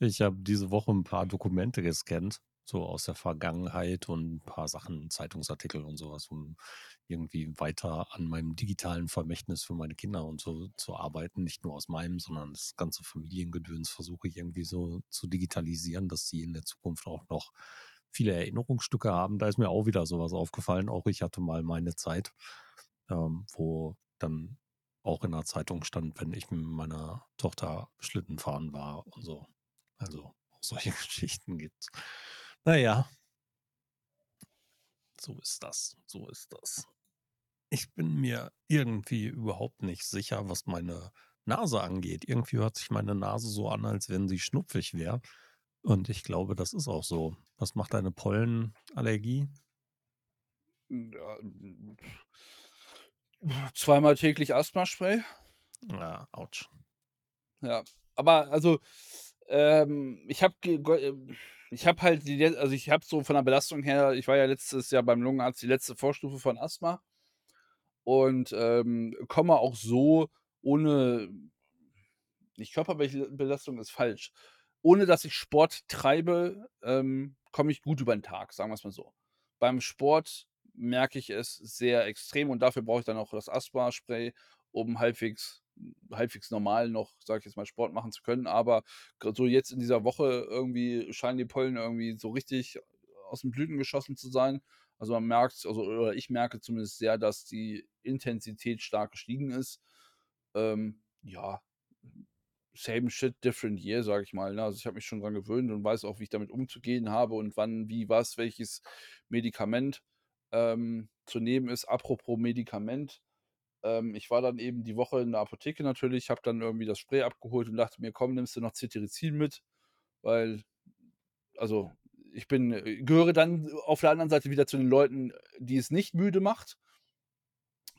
ich habe diese Woche 'n paar Dokumente gescannt, so aus der Vergangenheit und 'n paar Sachen, Zeitungsartikel und so was, um irgendwie weiter an meinem digitalen Vermächtnis für meine Kinder und so zu arbeiten. Nicht nur aus meinem, sondern das ganze Familiengedöns versuche ich irgendwie so zu digitalisieren, dass sie in der Zukunft auch noch viele Erinnerungsstücke haben. Da ist mir auch wieder so was aufgefallen. Auch ich hatte mal meine Zeit, ähm, wo dann auch in der Zeitung stand, wenn ich mit meiner Tochter Schlitten fahren war und so. Also, auch solche Geschichten gibt's. Na ja. So ist das, so ist das. Ich bin mir irgendwie überhaupt nicht sicher, was meine Nase angeht. Irgendwie hört sich meine Nase so an, als wenn sie schnupfig wäre. Und ich glaube, das ist auch so. Was macht deine Pollenallergie? Ja, zweimal täglich Asthmaspray. Ah, Autsch. Ja, aber also, ähm, ich habe ähm, ich habe halt die also, ich habe so von der Belastung her ich war ja letztes Jahr beim Lungenarzt, die letzte Vorstufe von Asthma und, ähm, komme auch so ohne nicht Körperbel Belastung ist falsch. Ohne dass ich Sport treibe, ähm, komme ich gut über 'n Tag, sagen wir's mal so. Beim Sport merke ich es sehr extrem und dafür brauche ich dann auch das Asthmaspray, um halbwegs halbwegs normal noch, sage ich jetzt mal, Sport machen zu können. Aber so jetzt in dieser Woche irgendwie scheinen die Pollen irgendwie so richtig aus 'n Blüten geschossen zu sein. Also, man merkt's also, oder ich merke zumindest sehr, dass die Intensität stark gestiegen ist. Ähm, ja, same shit, different year, sage ich mal, ne? Also, ich habe mich schon dran gewöhnt und weiß auch, wie ich damit umzugehen habe und wann, wie, was, welches Medikament, ähm, zu nehmen ist. Apropos Medikament, ähm, ich war dann eben die Woche in der Apotheke natürlich, habe dann irgendwie das Spray abgeholt und dachte mir: „Komm, nimmst du noch Cetirizin mit?“ Weil also, ich bin äh, gehöre dann auf der anderen Seite wieder zu den Leuten, die es nicht müde macht.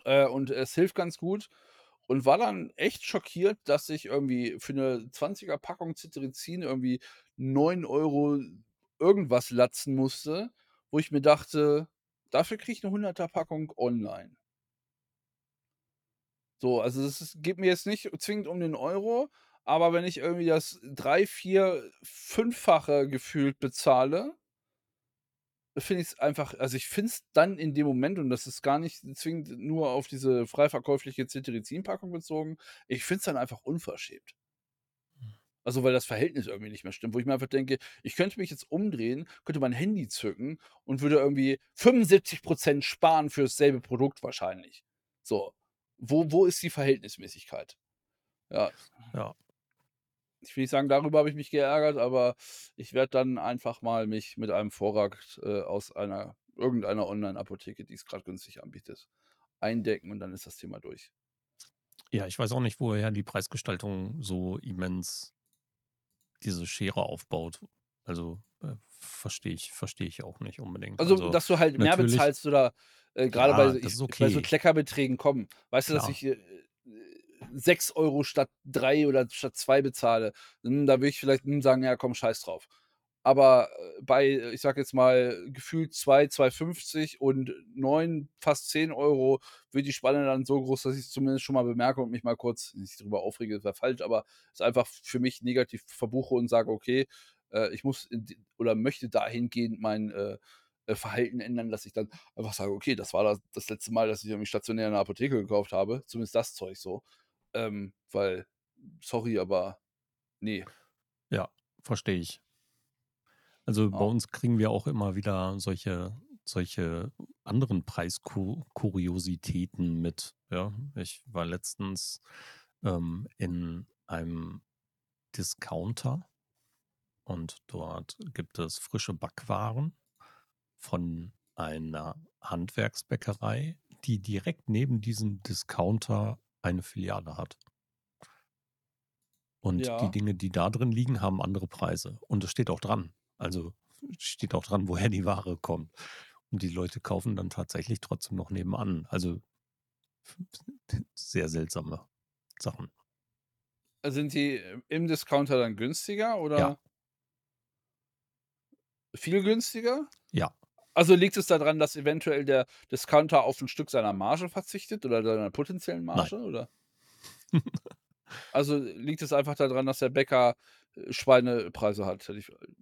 Äh, und es hilft ganz gut und war dann echt schockiert, dass ich irgendwie für 'ne 20er Packung Cetirizin irgendwie 9 € irgendwas latzen musste, wo ich mir dachte: „Dafür kriege ich 'ne 100er Packung online.“ So, also es geht mir jetzt nicht zwingend um den Euro, aber wenn ich irgendwie das 3, 4, Fünffache gefühlt bezahle finde ich's einfach also, ich finde es dann in dem Moment und das ist gar nicht zwingend nur auf diese frei verkäufliche Cetirizin-Packung bezogen, ich finde es dann einfach unverschämt. Mhm. Also, weil das Verhältnis irgendwie nicht mehr stimmt, wo ich mir einfach denke, ich könnte mich jetzt umdrehen, könnte mein Handy zücken und würde irgendwie 75 % sparen für dasselbe Produkt wahrscheinlich. So, wo wo ist die Verhältnismäßigkeit? Ja. Ja. Ich will nicht sagen, darüber habe ich mich geärgert, aber ich werde dann einfach mal mich mit einem Vorrat, äh, aus einer irgendeiner Onlineapotheke, die es grad günstig anbietet, eindecken und dann ist das Thema durch. Ja, ich weiß auch nicht, woher die Preisgestaltung so immens diese Schere aufbaut. Also, äh, verstehe ich verstehe ich auch nicht unbedingt. Also, Also, dass du halt mehr bezahlst oder, äh, grade bei Ja, so das ist ich bei so okay. Kleckerbeträgen, komm, weißt du, dass Klar. ich, äh, äh, 6 € statt 3 oder statt 2 bezahle, hm, da würde ich vielleicht, hm, sagen: „Ja, komm, scheiß drauf.“ Aber, äh, bei, ich sage jetzt mal, gefühlt 2, 2,50 und 9, fast 10 € wird die Spanne dann so groß, dass ich's zumindest schon mal bemerke und mich mal kurz nicht drüber aufrege, wäre falsch, aber es einfach für mich negativ verbuche und sage: „Okay, äh, ich muss in oder möchte dahingehend mein, äh, äh, Verhalten ändern, dass ich dann einfach sage: „Okay, das war das das letzte Mal, dass ich irgendwie stationär in der Apotheke gekauft habe“, zumindest das Zeug so. Ähm, weil sorry, aber ne. Ja, verstehe ich. Also, bei Ja. uns kriegen wir auch immer wieder solche solche anderen Preisku Kuriositäten mit, ja? Ich war letztens, ähm, in einem Discounter und dort gibt es frische Backwaren von einer Handwerksbäckerei, die direkt neben diesem Discounter eine Filiale hat. Und die Ja. Dinge, die da drin liegen, haben andere Preise. Und es steht auch dran. Also, steht auch dran, woher die Ware kommt. Und die Leute kaufen dann tatsächlich trotzdem noch nebenan. Also sehr seltsame Sachen. Sind die im Discounter dann günstiger Ja. Viel günstiger? Ja. Also, liegt es da dran, dass eventuell der Discounter auf 'n Stück seiner Marge verzichtet oder seiner potenziellen Nein. Marge, oder? Also, liegt es einfach da dran, dass der Bäcker, äh, Schweinepreise hat,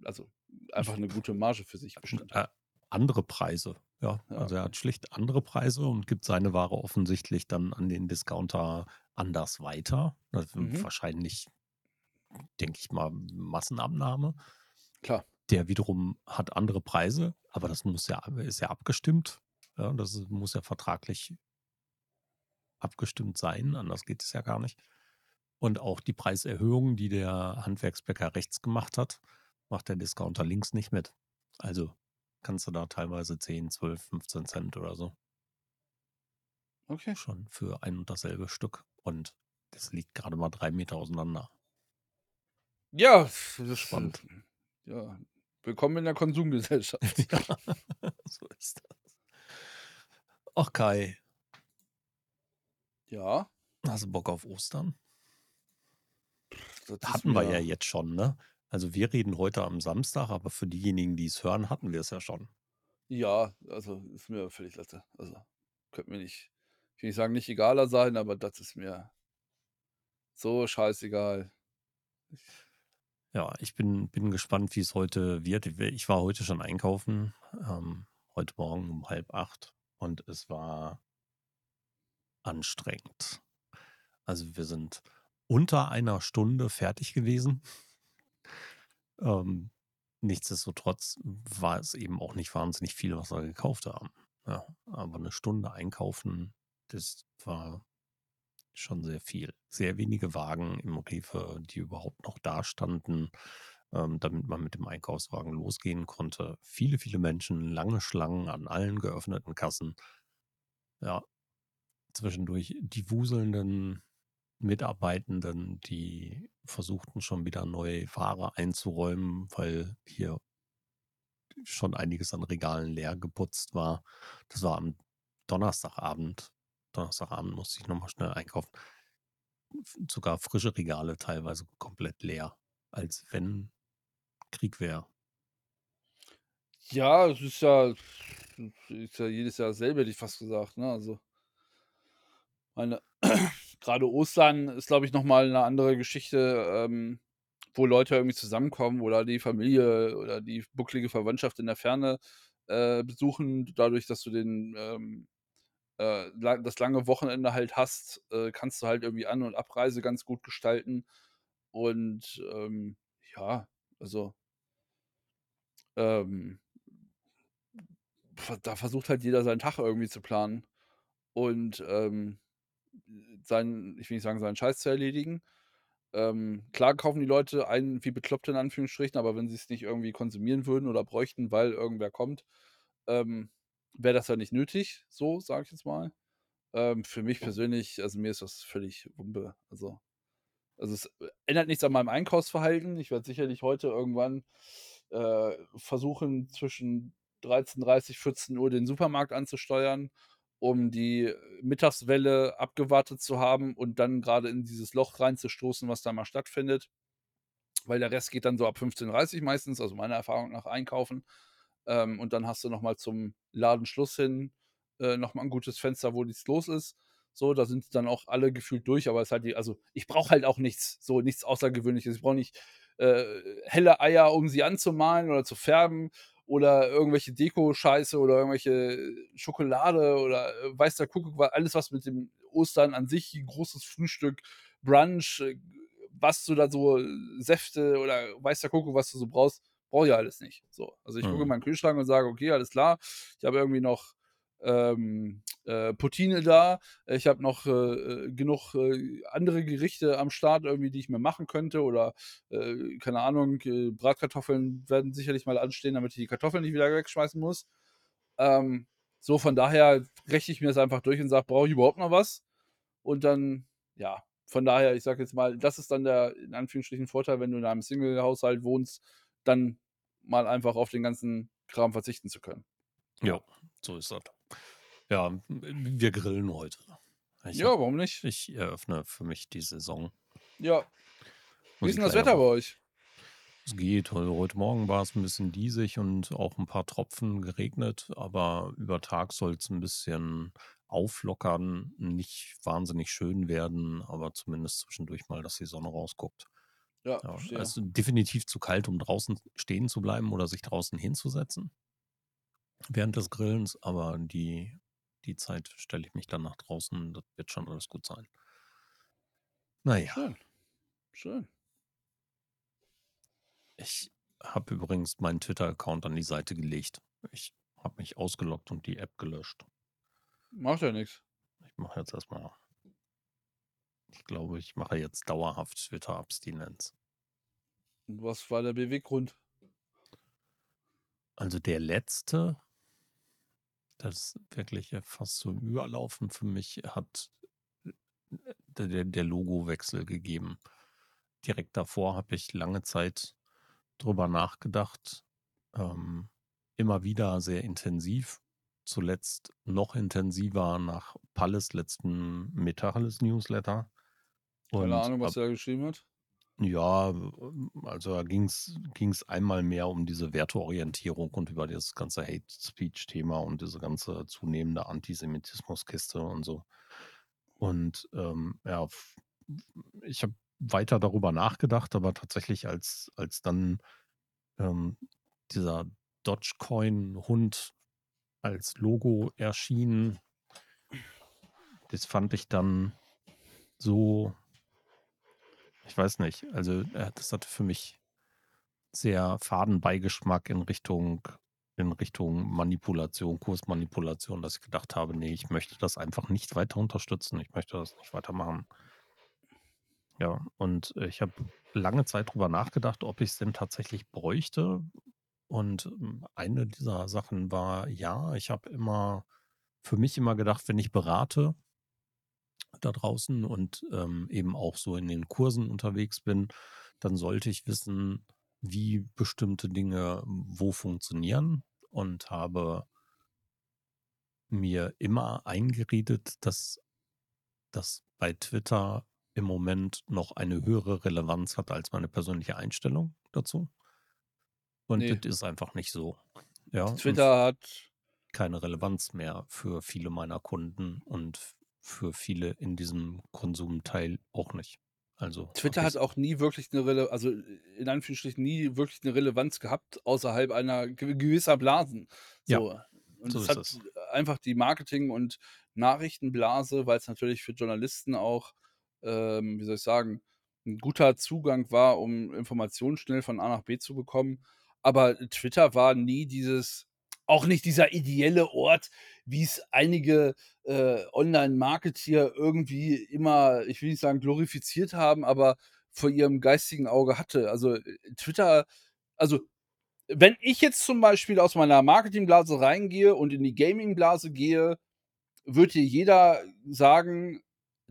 also, einfach 'ne gute Marge für sich bestimmt Äh, andere Preise, ja. Ja, Also, er hat schlicht andere Preise und gibt seine Ware offensichtlich dann an den Discounter anders weiter. Mhm. wahrscheinlich, denke ich mal, Massenabnahme. Klar. Der wiederum hat andere Preise, aber das muss ja ist ja abgestimmt. Ja, das ist muss ja vertraglich abgestimmt sein, anders geht es ja gar nicht. Und auch die Preiserhöhung, die der Handwerksbäcker rechts gemacht hat, macht der Discounter links nicht mit. Also, kannst du da teilweise 10, 12, 15 C oder so Okay. schon für ein und dasselbe Stück. Und das liegt grade mal 3 m auseinander. Ja, das, äh Spannend. ja, willkommen in der Konsumgesellschaft. Ja, so ist das. Ach, Kai. Ja. Hast du Bock auf Ostern? Das Hatten wir ja jetzt schon, ne? Also, wir reden heute am Samstag, aber für diejenigen, die's hören, hatten wir es ja schon. Ja, also, ist mir völlig Latte. Also, könnte mir nicht ich will nicht sagen, nicht egaler sein, aber das ist mir so scheißegal. Ich Ja, ich bin bin gespannt, wie's heute wird. Ich war heute schon einkaufen, ähm, heute Morgen um 7:30 und es war anstrengend. Also, wir sind unter einer Stunde fertig gewesen. Ähm, nichtsdestotrotz war es eben auch nicht wahnsinnig viel, was wir gekauft haben, ja. Aber 'ne Stunde einkaufen, das war schon sehr viel. Sehr wenige Wagen im Rewe, die überhaupt noch dastanden, ähm, damit man mit dem Einkaufswagen losgehen konnte. Viele, viele Menschen, lange Schlangen an allen geöffneten Kassen. Ja. zwischendurch die wuselnden Mitarbeitenden, die versuchten schon wieder neue Ware einzuräumen, weil hier schon einiges an Regalen leer geputzt war. Das war am Donnerstagabend. Donnerstagabend musste ich nochmal schnell einkaufen. Sogar frische Regale teilweise komplett leer, als wenn Krieg wäre. Ja, es ist ja, ist ja jedes Jahr dasselbe, hätte ich fast gesagt. Ne? Also, meine, gerade Ostern ist, glaube ich, nochmal eine andere Geschichte, ähm, wo Leute irgendwie zusammenkommen oder die Familie oder die bucklige Verwandtschaft in der Ferne äh, besuchen. Dadurch, dass du den, ähm, äh, das lange Wochenende halt hast, äh, kannst du halt irgendwie An- und Abreise ganz gut gestalten. Und ähm, ja, also ähm, da versucht halt jeder seinen Tag irgendwie zu planen und ähm, seinen, ich will nicht sagen, seinen Scheiß zu erledigen. Ähm, klar kaufen die Leute ein wie Bekloppte in Anführungsstrichen, aber wenn sie es nicht irgendwie konsumieren würden oder bräuchten, weil irgendwer kommt, ähm, wäre das ja nicht nötig, so sage ich jetzt mal. Ähm, für mich persönlich, also mir ist das völlig Wumpe. Also, also es ändert nichts an meinem Einkaufsverhalten. Ich werde sicherlich heute irgendwann äh, versuchen, zwischen 13:30, 14 Uhr den Supermarkt anzusteuern, um die Mittagswelle abgewartet zu haben und dann gerade in dieses Loch reinzustoßen, was da mal stattfindet. Weil der Rest geht dann so ab 15:30 meistens, also meiner Erfahrung nach einkaufen. Ähm, und dann hast du noch mal zum Ladenschluss hin äh, noch mal 'n gutes Fenster, wo nichts los ist. So, da sind dann auch alle gefühlt durch, aber es halt die also, ich brauche halt auch nichts so nichts Außergewöhnliches. Ich brauche nicht, äh, helle Eier, um sie anzumalen oder zu färben oder irgendwelche Deko-Scheiße oder irgendwelche Schokolade oder äh, weiß der Kuckuck alles, was mit dem Ostern an sich, ein großes Frühstück, Brunch, äh, was du da so Säfte oder weiß der Kuckuck, was du so brauchst, brauche ich alles nicht. So, also ich gucke in Mhm. meinen Kühlschrank und sage: „Okay, alles klar, ich habe irgendwie noch, ähm, äh, Poutine da. Ich habe noch, äh, äh, genug, äh, andere Gerichte am Start irgendwie, die ich mir machen könnte oder, äh, keine Ahnung, äh, Bratkartoffeln werden sicherlich mal anstehen, damit ich die Kartoffeln nicht wieder wegschmeißen muss. Ähm, so, von daher rechne ich mir das einfach durch und sage: „Brauche ich überhaupt noch was?“ Und dann ja, von daher, ich sage jetzt mal, das ist dann der in Anführungsstrichen Vorteil, wenn du in einem Single-Haushalt wohnst, dann mal einfach auf den ganzen Kram verzichten zu können. Ja, so ist das. Ja, wir grillen heute. Ich Ja, warum nicht? ich eröffne für mich die Saison. Ja. Wie ist denn das Wetter bei euch? Es geht. Also, heute Morgen war es 'n bisschen diesig und auch 'n paar Tropfen geregnet, aber über Tag soll's 'n bisschen auflockern, nicht wahnsinnig schön werden, aber zumindest zwischendurch mal, dass die Sonne rausguckt. Ja, Ja, verstehe. also definitiv zu kalt, um draußen stehen zu bleiben oder sich draußen hinzusetzen während des Grillens, aber die die Zeit stelle ich mich dann nach draußen, das wird schon alles gut sein. Na ja. Schön. Schön. Ich habe übrigens meinen Twitter-Account an die Seite gelegt. Ich habe mich ausgeloggt und die App gelöscht. Macht ja nix. Ich mache jetzt erst mal ich glaube, ich mache jetzt dauerhaft Twitter-Abstinenz. Und was war der Beweggrund? Also, der letzte das wirklich ja fast zum Überlaufen für mich hat der der der Logowechsel gegeben. Direkt davor habe ich lange Zeit drüber nachgedacht, ähm, immer wieder sehr intensiv, zuletzt noch intensiver nach Palles letzten Metacheles-Newsletter. Keine Ahnung, was ab er geschrieben hat. Ja, ähm, also da ging's ging's einmal mehr um diese Werteorientierung und über dieses ganze Hate-Speech-Thema und diese ganze zunehmende Antisemitismus-Kiste und so. Und, ähm, ja, ich habe weiter darüber nachgedacht, aber tatsächlich, als als dann, ähm, dieser Dogecoin-Hund als Logo erschien das fand ich dann so ich weiß nicht, also, das hatte für mich sehr faden Beigeschmack in Richtung in Richtung Manipulation, Kursmanipulation, dass ich gedacht habe: „Ne, ich möchte das einfach nicht weiter unterstützen. Ich möchte das nicht weitermachen.“ Ja, und ich habe lange Zeit drüber nachgedacht, ob ich's denn tatsächlich bräuchte. Und, hm, eine dieser Sachen war, ja, ich habe immer für mich immer gedacht, wenn ich berate da draußen und, ähm, eben auch so in den Kursen unterwegs bin, dann sollte ich wissen, wie bestimmte Dinge wo funktionieren und habe mir immer eingeredet, dass das bei Twitter im Moment noch eine höhere Relevanz hat als meine persönliche Einstellung dazu. Und Ne. das ist einfach nicht so. Ja, Twitter hat keine Relevanz mehr für viele meiner Kunden und für viele in diesem Konsumteil auch nicht. Also, Twitter hat auch nie wirklich 'ne Rele also, in Anführungsstrichen nie wirklich 'ne Relevanz gehabt außerhalb einer gew gewisser Blasen. Ja, So, und so es ist hat es. einfach die Marketing und Nachrichtenblase, weil's natürlich für Journalisten auch, ähm, wie soll ich sagen, 'n guter Zugang war, um Informationen schnell von A nach B zu bekommen. Aber Twitter war nie dieses auch nicht dieser ideelle Ort, wie's einige, äh, Online-Marketeer irgendwie immer, ich will nicht sagen glorifiziert haben, aber vor ihrem geistigen Auge hatte. Also, äh, Twitter also, wenn ich jetzt zum Beispiel aus meiner Marketingblase reingehe und in die Gaming-Blase gehe, würde dir jeder sagen: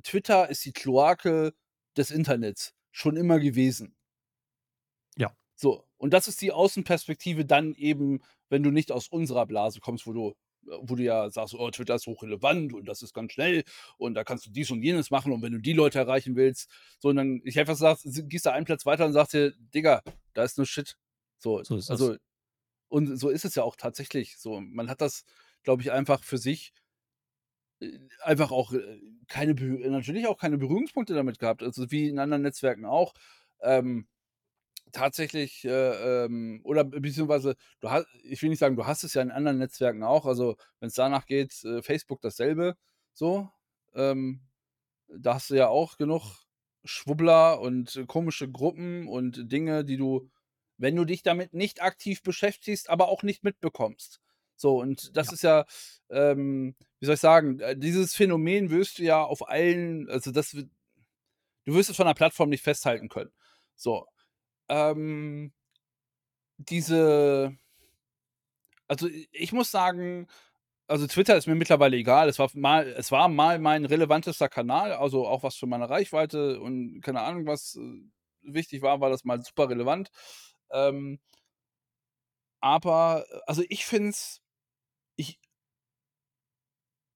„Twitter ist die Kloake des Internets, schon immer gewesen.“ Ja. So, und das ist die Außenperspektive dann eben, wenn du nicht aus unserer Blase kommst, wo du äh, wo du ja sagst: „Oh, Twitter ist hochrelevant und das ist ganz schnell und da kannst du dies und jenes machen und wenn du die Leute erreichen willst“ sondern ich einfach sage s gehst da einen Platz weiter und sagst dir: „Digga, da ist nur Shit.“ So, So ist also und so ist es ja auch tatsächlich so. Man hat das, glaube ich, einfach für sich äh, einfach auch, äh, keine natürlich auch keine Berührungspunkte damit gehabt, also, wie in anderen Netzwerken auch. Ähm, tatsächlich, äh, ähm oder beziehungsweise du ha ich will nicht sagen, du hast es ja in anderen Netzwerken auch. Also, wenn's danach geht, äh, Facebook dasselbe so. Ähm, da hast du ja auch genug Schwubbler und komische Gruppen und Dinge, die du, wenn du dich damit nicht aktiv beschäftigst, aber auch nicht mitbekommst. So, und das Ja. ist ja, ähm, wie soll ich sagen, äh, dieses Phänomen wirst du ja auf allen also, das du wirst es von der Plattform nicht festhalten können. So, ähm diese also, ich muss sagen also, Twitter ist mir mittlerweile egal. Es war mal es war mal mein relevantester Kanal, also, auch was für meine Reichweite und keine Ahnung was, äh, wichtig war, war das mal super relevant. Ähm aber, äh, also, ich finde es ich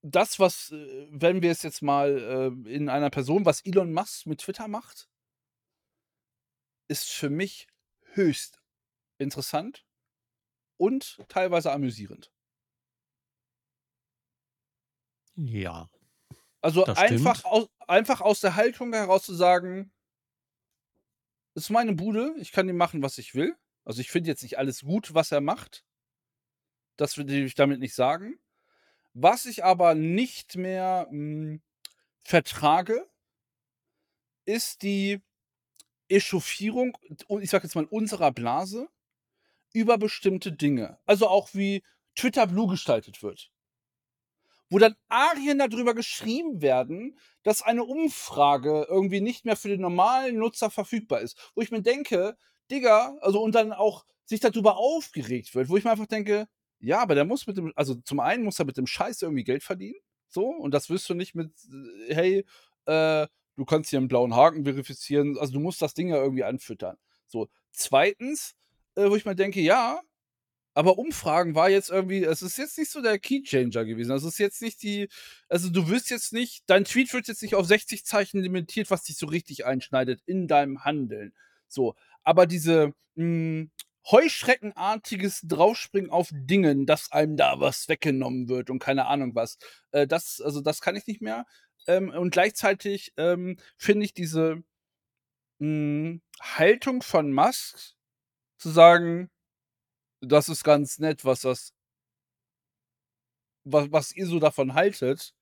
das, was, äh wenn wir es jetzt mal, äh, in einer Person was Elon Musk mit Twitter macht ist für mich höchst interessant und teilweise amüsierend. Ja, Also, einfach stimmt. au einfach aus der Haltung heraus zu sagen „Ist meine Bude, ich kann hier machen, was ich will.“ Also, ich finde jetzt nicht alles gut, was er macht. Das will ich damit nicht sagen. Was ich aber nicht mehr, hm, vertrage ist die Echauffierung, ich sage jetzt mal unserer Blase über bestimmte Dinge. Also, auch wie Twitter Blue gestaltet wird. Wo dann Arien da drüber geschrieben werden, dass eine Umfrage irgendwie nicht mehr für den normalen Nutzer verfügbar ist. Wo ich mir denke: „Digga“ also, und dann auch sich dadrüber aufgeregt wird, wo ich mir einfach denke: „Ja, aber der muss mit dem“ also, zum einen muss er mit dem Scheiß irgendwie Geld verdienen, so, und das wirst du nicht mit, äh: „Hey, äh, du kannst hier 'n blauen Haken verifizieren.“ Also, du musst das Ding ja irgendwie anfüttern. So, 2., äh, wo ich mir denke: „Ja, aber Umfragen war jetzt irgendwie es ist jetzt nicht so der Keychanger gewesen. Das ist jetzt nicht die also, du wirst jetzt nicht dein Tweet wird jetzt nicht auf 60 Zeichen limitiert, was dich so richtig einschneidet in deinem Handeln. So, aber diese, hm, heuschreckenartiges Draufspringen auf Dingen, dass einem da was weggenommen wird und keine Ahnung was. Äh, das also, das kann ich nicht mehr. Ähm, und gleichzeitig, ähm, finde ich diese, hm, Haltung von Musk zu sagen: „Das ist ganz nett, was das“ „wa was ihr so davon haltet.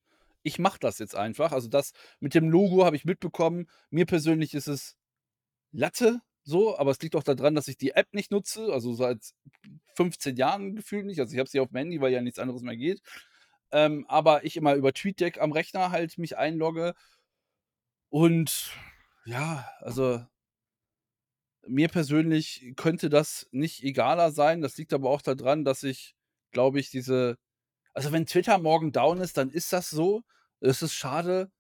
Ich mache das jetzt einfach.“ Also, das mit dem Logo habe ich mitbekommen. Mir persönlich ist es Latte so, aber es liegt auch da dran, dass ich die App nicht nutze, also, seit 15 Jahren gefühlt nicht. Also, ich habe sie auf'm Handy, weil ja nichts anderes mehr geht. Ähm, aber ich immer über TweetDeck am Rechner halt mich einlogge. Und ja, also mir persönlich könnte das nicht egaler sein. Das liegt aber auch da dran, dass ich, glaube ich, diese also, wenn Twitter morgen down ist, dann ist das so. Es ist schade.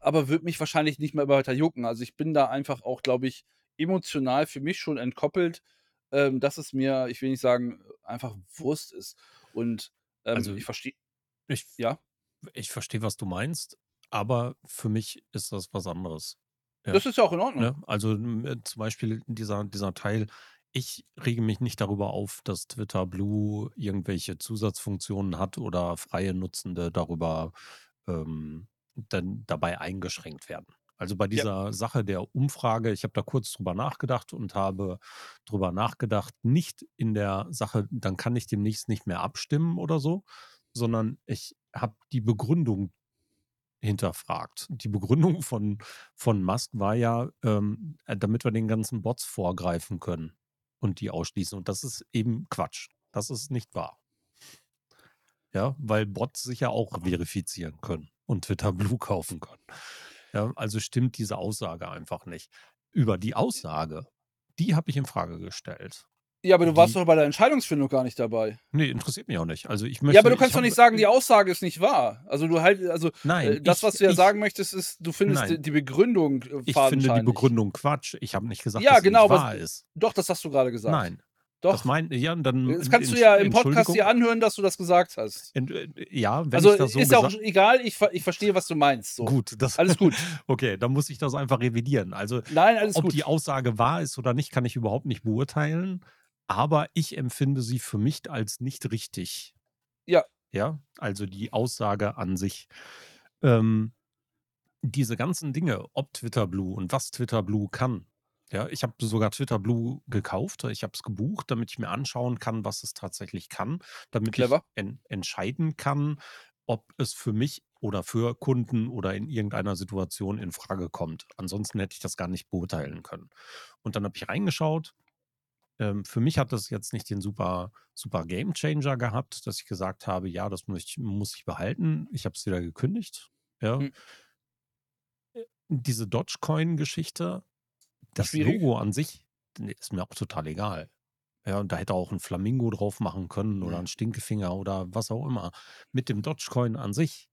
aber würde mich wahrscheinlich nicht mehr weiter jucken. Also, ich bin da einfach auch, glaube ich, emotional für mich schon entkoppelt, ähm, dass es mir, ich will nicht sagen, einfach Wurst ist. Und, ähm, Also, ich verstehe ich ja? ich verstehe, was du meinst, aber für mich ist das was anderes. Ja, Das ist ja auch in Ordnung. ne? Also, äh, zum Beispiel dieser dieser Teil ich rege mich nicht darüber auf, dass Twitter Blue irgendwelche Zusatzfunktionen hat oder freie Nutzende darüber, ähm, dann dabei eingeschränkt werden. Also, bei Ja. dieser Sache der Umfrage ich habe da kurz drüber nachgedacht und habe drüber nachgedacht, nicht in der Sache, dann kann ich demnächst nicht mehr abstimmen oder so, sondern ich habe die Begründung hinterfragt. Die Begründung von von Musk war ja, ähm, äh, damit wir den ganzen Bots vorgreifen können und die ausschließen. Und das ist eben Quatsch. Das ist nicht wahr. Ja, weil Bots sich ja auch verifizieren können und Twitter Blue kaufen können. Ja, also stimmt diese Aussage einfach nicht. Über die Aussage, die habe ich in Frage gestellt. Ja, aber du warst Die doch bei der Entscheidungsfindung gar nicht dabei. ne, interessiert mich auch nicht. Also, ich Ja, aber möchte du kannst doch nicht sagen, die Aussage ist nicht wahr. Also, du halt also, Nein, äh, das, ich was du ja ich sagen möchtest, ist, du findest die nein. die Begründung, äh, Ich finde die. Begründung Quatsch. Ich habe nicht gesagt, Ja, dass sie genau, nicht was wahr ist. doch, das hast du grade gesagt. Nein. Das Doch. mein ja, dann Das kannst du ja im Podcast dir anhören, dass du das gesagt hast. Ent äh, ja, wenn Also, ich das so ist ja auch egal, ich ich verstehe, was du meinst, so. Gut, das Alles gut. okay, dann muss ich das einfach revidieren. Also, Nein, alles ob die gut. Aussage wahr ist oder nicht, kann ich überhaupt nicht beurteilen, aber ich empfinde sie für mich als nicht richtig. Ja. Ja, also die Aussage an sich. Ähm, diese ganzen Dinge, ob Twitter Blue und was Twitter Blue kann. Ja, ich habe sogar Twitter Blue gekauft. Ich habe es gebucht, damit ich mir anschauen kann, was es tatsächlich kann, damit ich Clever. en entscheiden kann, ob es für mich oder für Kunden oder in irgendeiner Situation in Frage kommt. Ansonsten hätte ich das gar nicht beurteilen können. Und dann habe ich reingeschaut. Ähm, für mich hat das jetzt nicht den super super Gamechanger gehabt, dass ich gesagt habe: „Ja, das muss ich muss ich behalten.“ Ich habe es wieder gekündigt, ja. Hm. Äh, diese Dogecoin-Geschichte, das Schwierig. Logo an sich, ne, ist mir auch total egal. Ja, und da hätte auch 'n Flamingo drauf machen können oder Ja. 'n Stinkefinger oder was auch immer. Mit dem Dogecoin an sich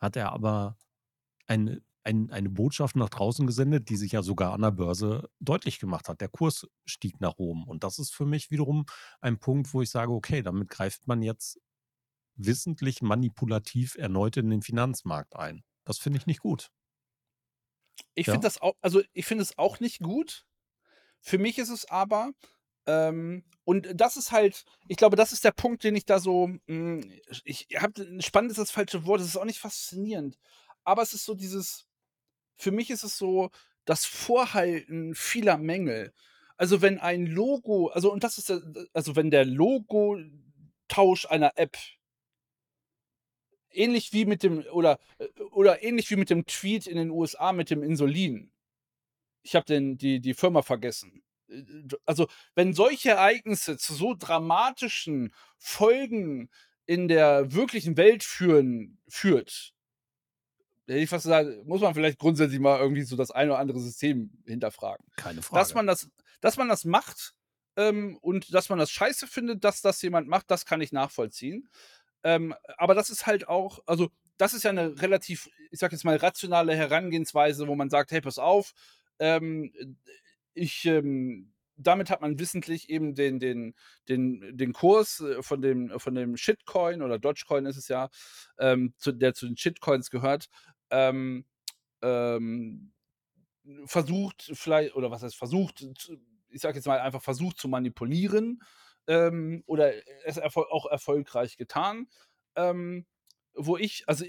hat er aber eine ein eine Botschaft nach draußen gesendet, die sich ja sogar an der Börse deutlich gemacht hat. Der Kurs stieg nach oben und das ist für mich wiederum ein Punkt, wo ich sage: „Okay, damit greift man jetzt wissentlich manipulativ erneut in den Finanzmarkt ein.“ Das finde ich nicht gut. Ich Ja. finde das au also, ich finde es auch nicht gut. Für mich ist es aber ähm, und das ist halt ich glaube, das ist der Punkt, den ich da so hm, ich habe spannend ist das falsche Wort, es ist auch nicht faszinierend, aber es ist so dieses für mich ist es so das Vorhalten vieler Mängel. Also, wenn ein Logo also, und das ist ja also, wenn der Logotausch einer App ähnlich wie mit dem oder oder ähnlich wie mit dem Tweet in den USA mit dem Insulin. Ich habe den die die Firma vergessen. Also, wenn solche Ereignisse zu so dramatischen Folgen in der wirklichen Welt führen führt hätte ich fast gesagt, muss man vielleicht grundsätzlich mal irgendwie so das eine oder andere System hinterfragen. Keine Dass Frage. man das dass man das macht, ähm, und dass man das scheiße findet, dass das jemand macht, das kann ich nachvollziehen. Ähm, aber das ist halt auch also, das ist ja 'ne relativ, ich sage jetzt mal, rationale Herangehensweise, wo man sagt: „Hey, pass auf, ähm, äh, ich, ähm“ damit hat man wissentlich eben den den den den Kurs, äh, von dem von dem Shitcoin oder Dogecoin ist es ja, ähm, zu der zu den Shitcoins gehört, ähm, ähm, versucht vielleicht oder was heißt versucht, ich sage jetzt mal einfach versucht zu manipulieren, ähm, oder es erfol auch erfolgreich getan. Ähm, wo ich also,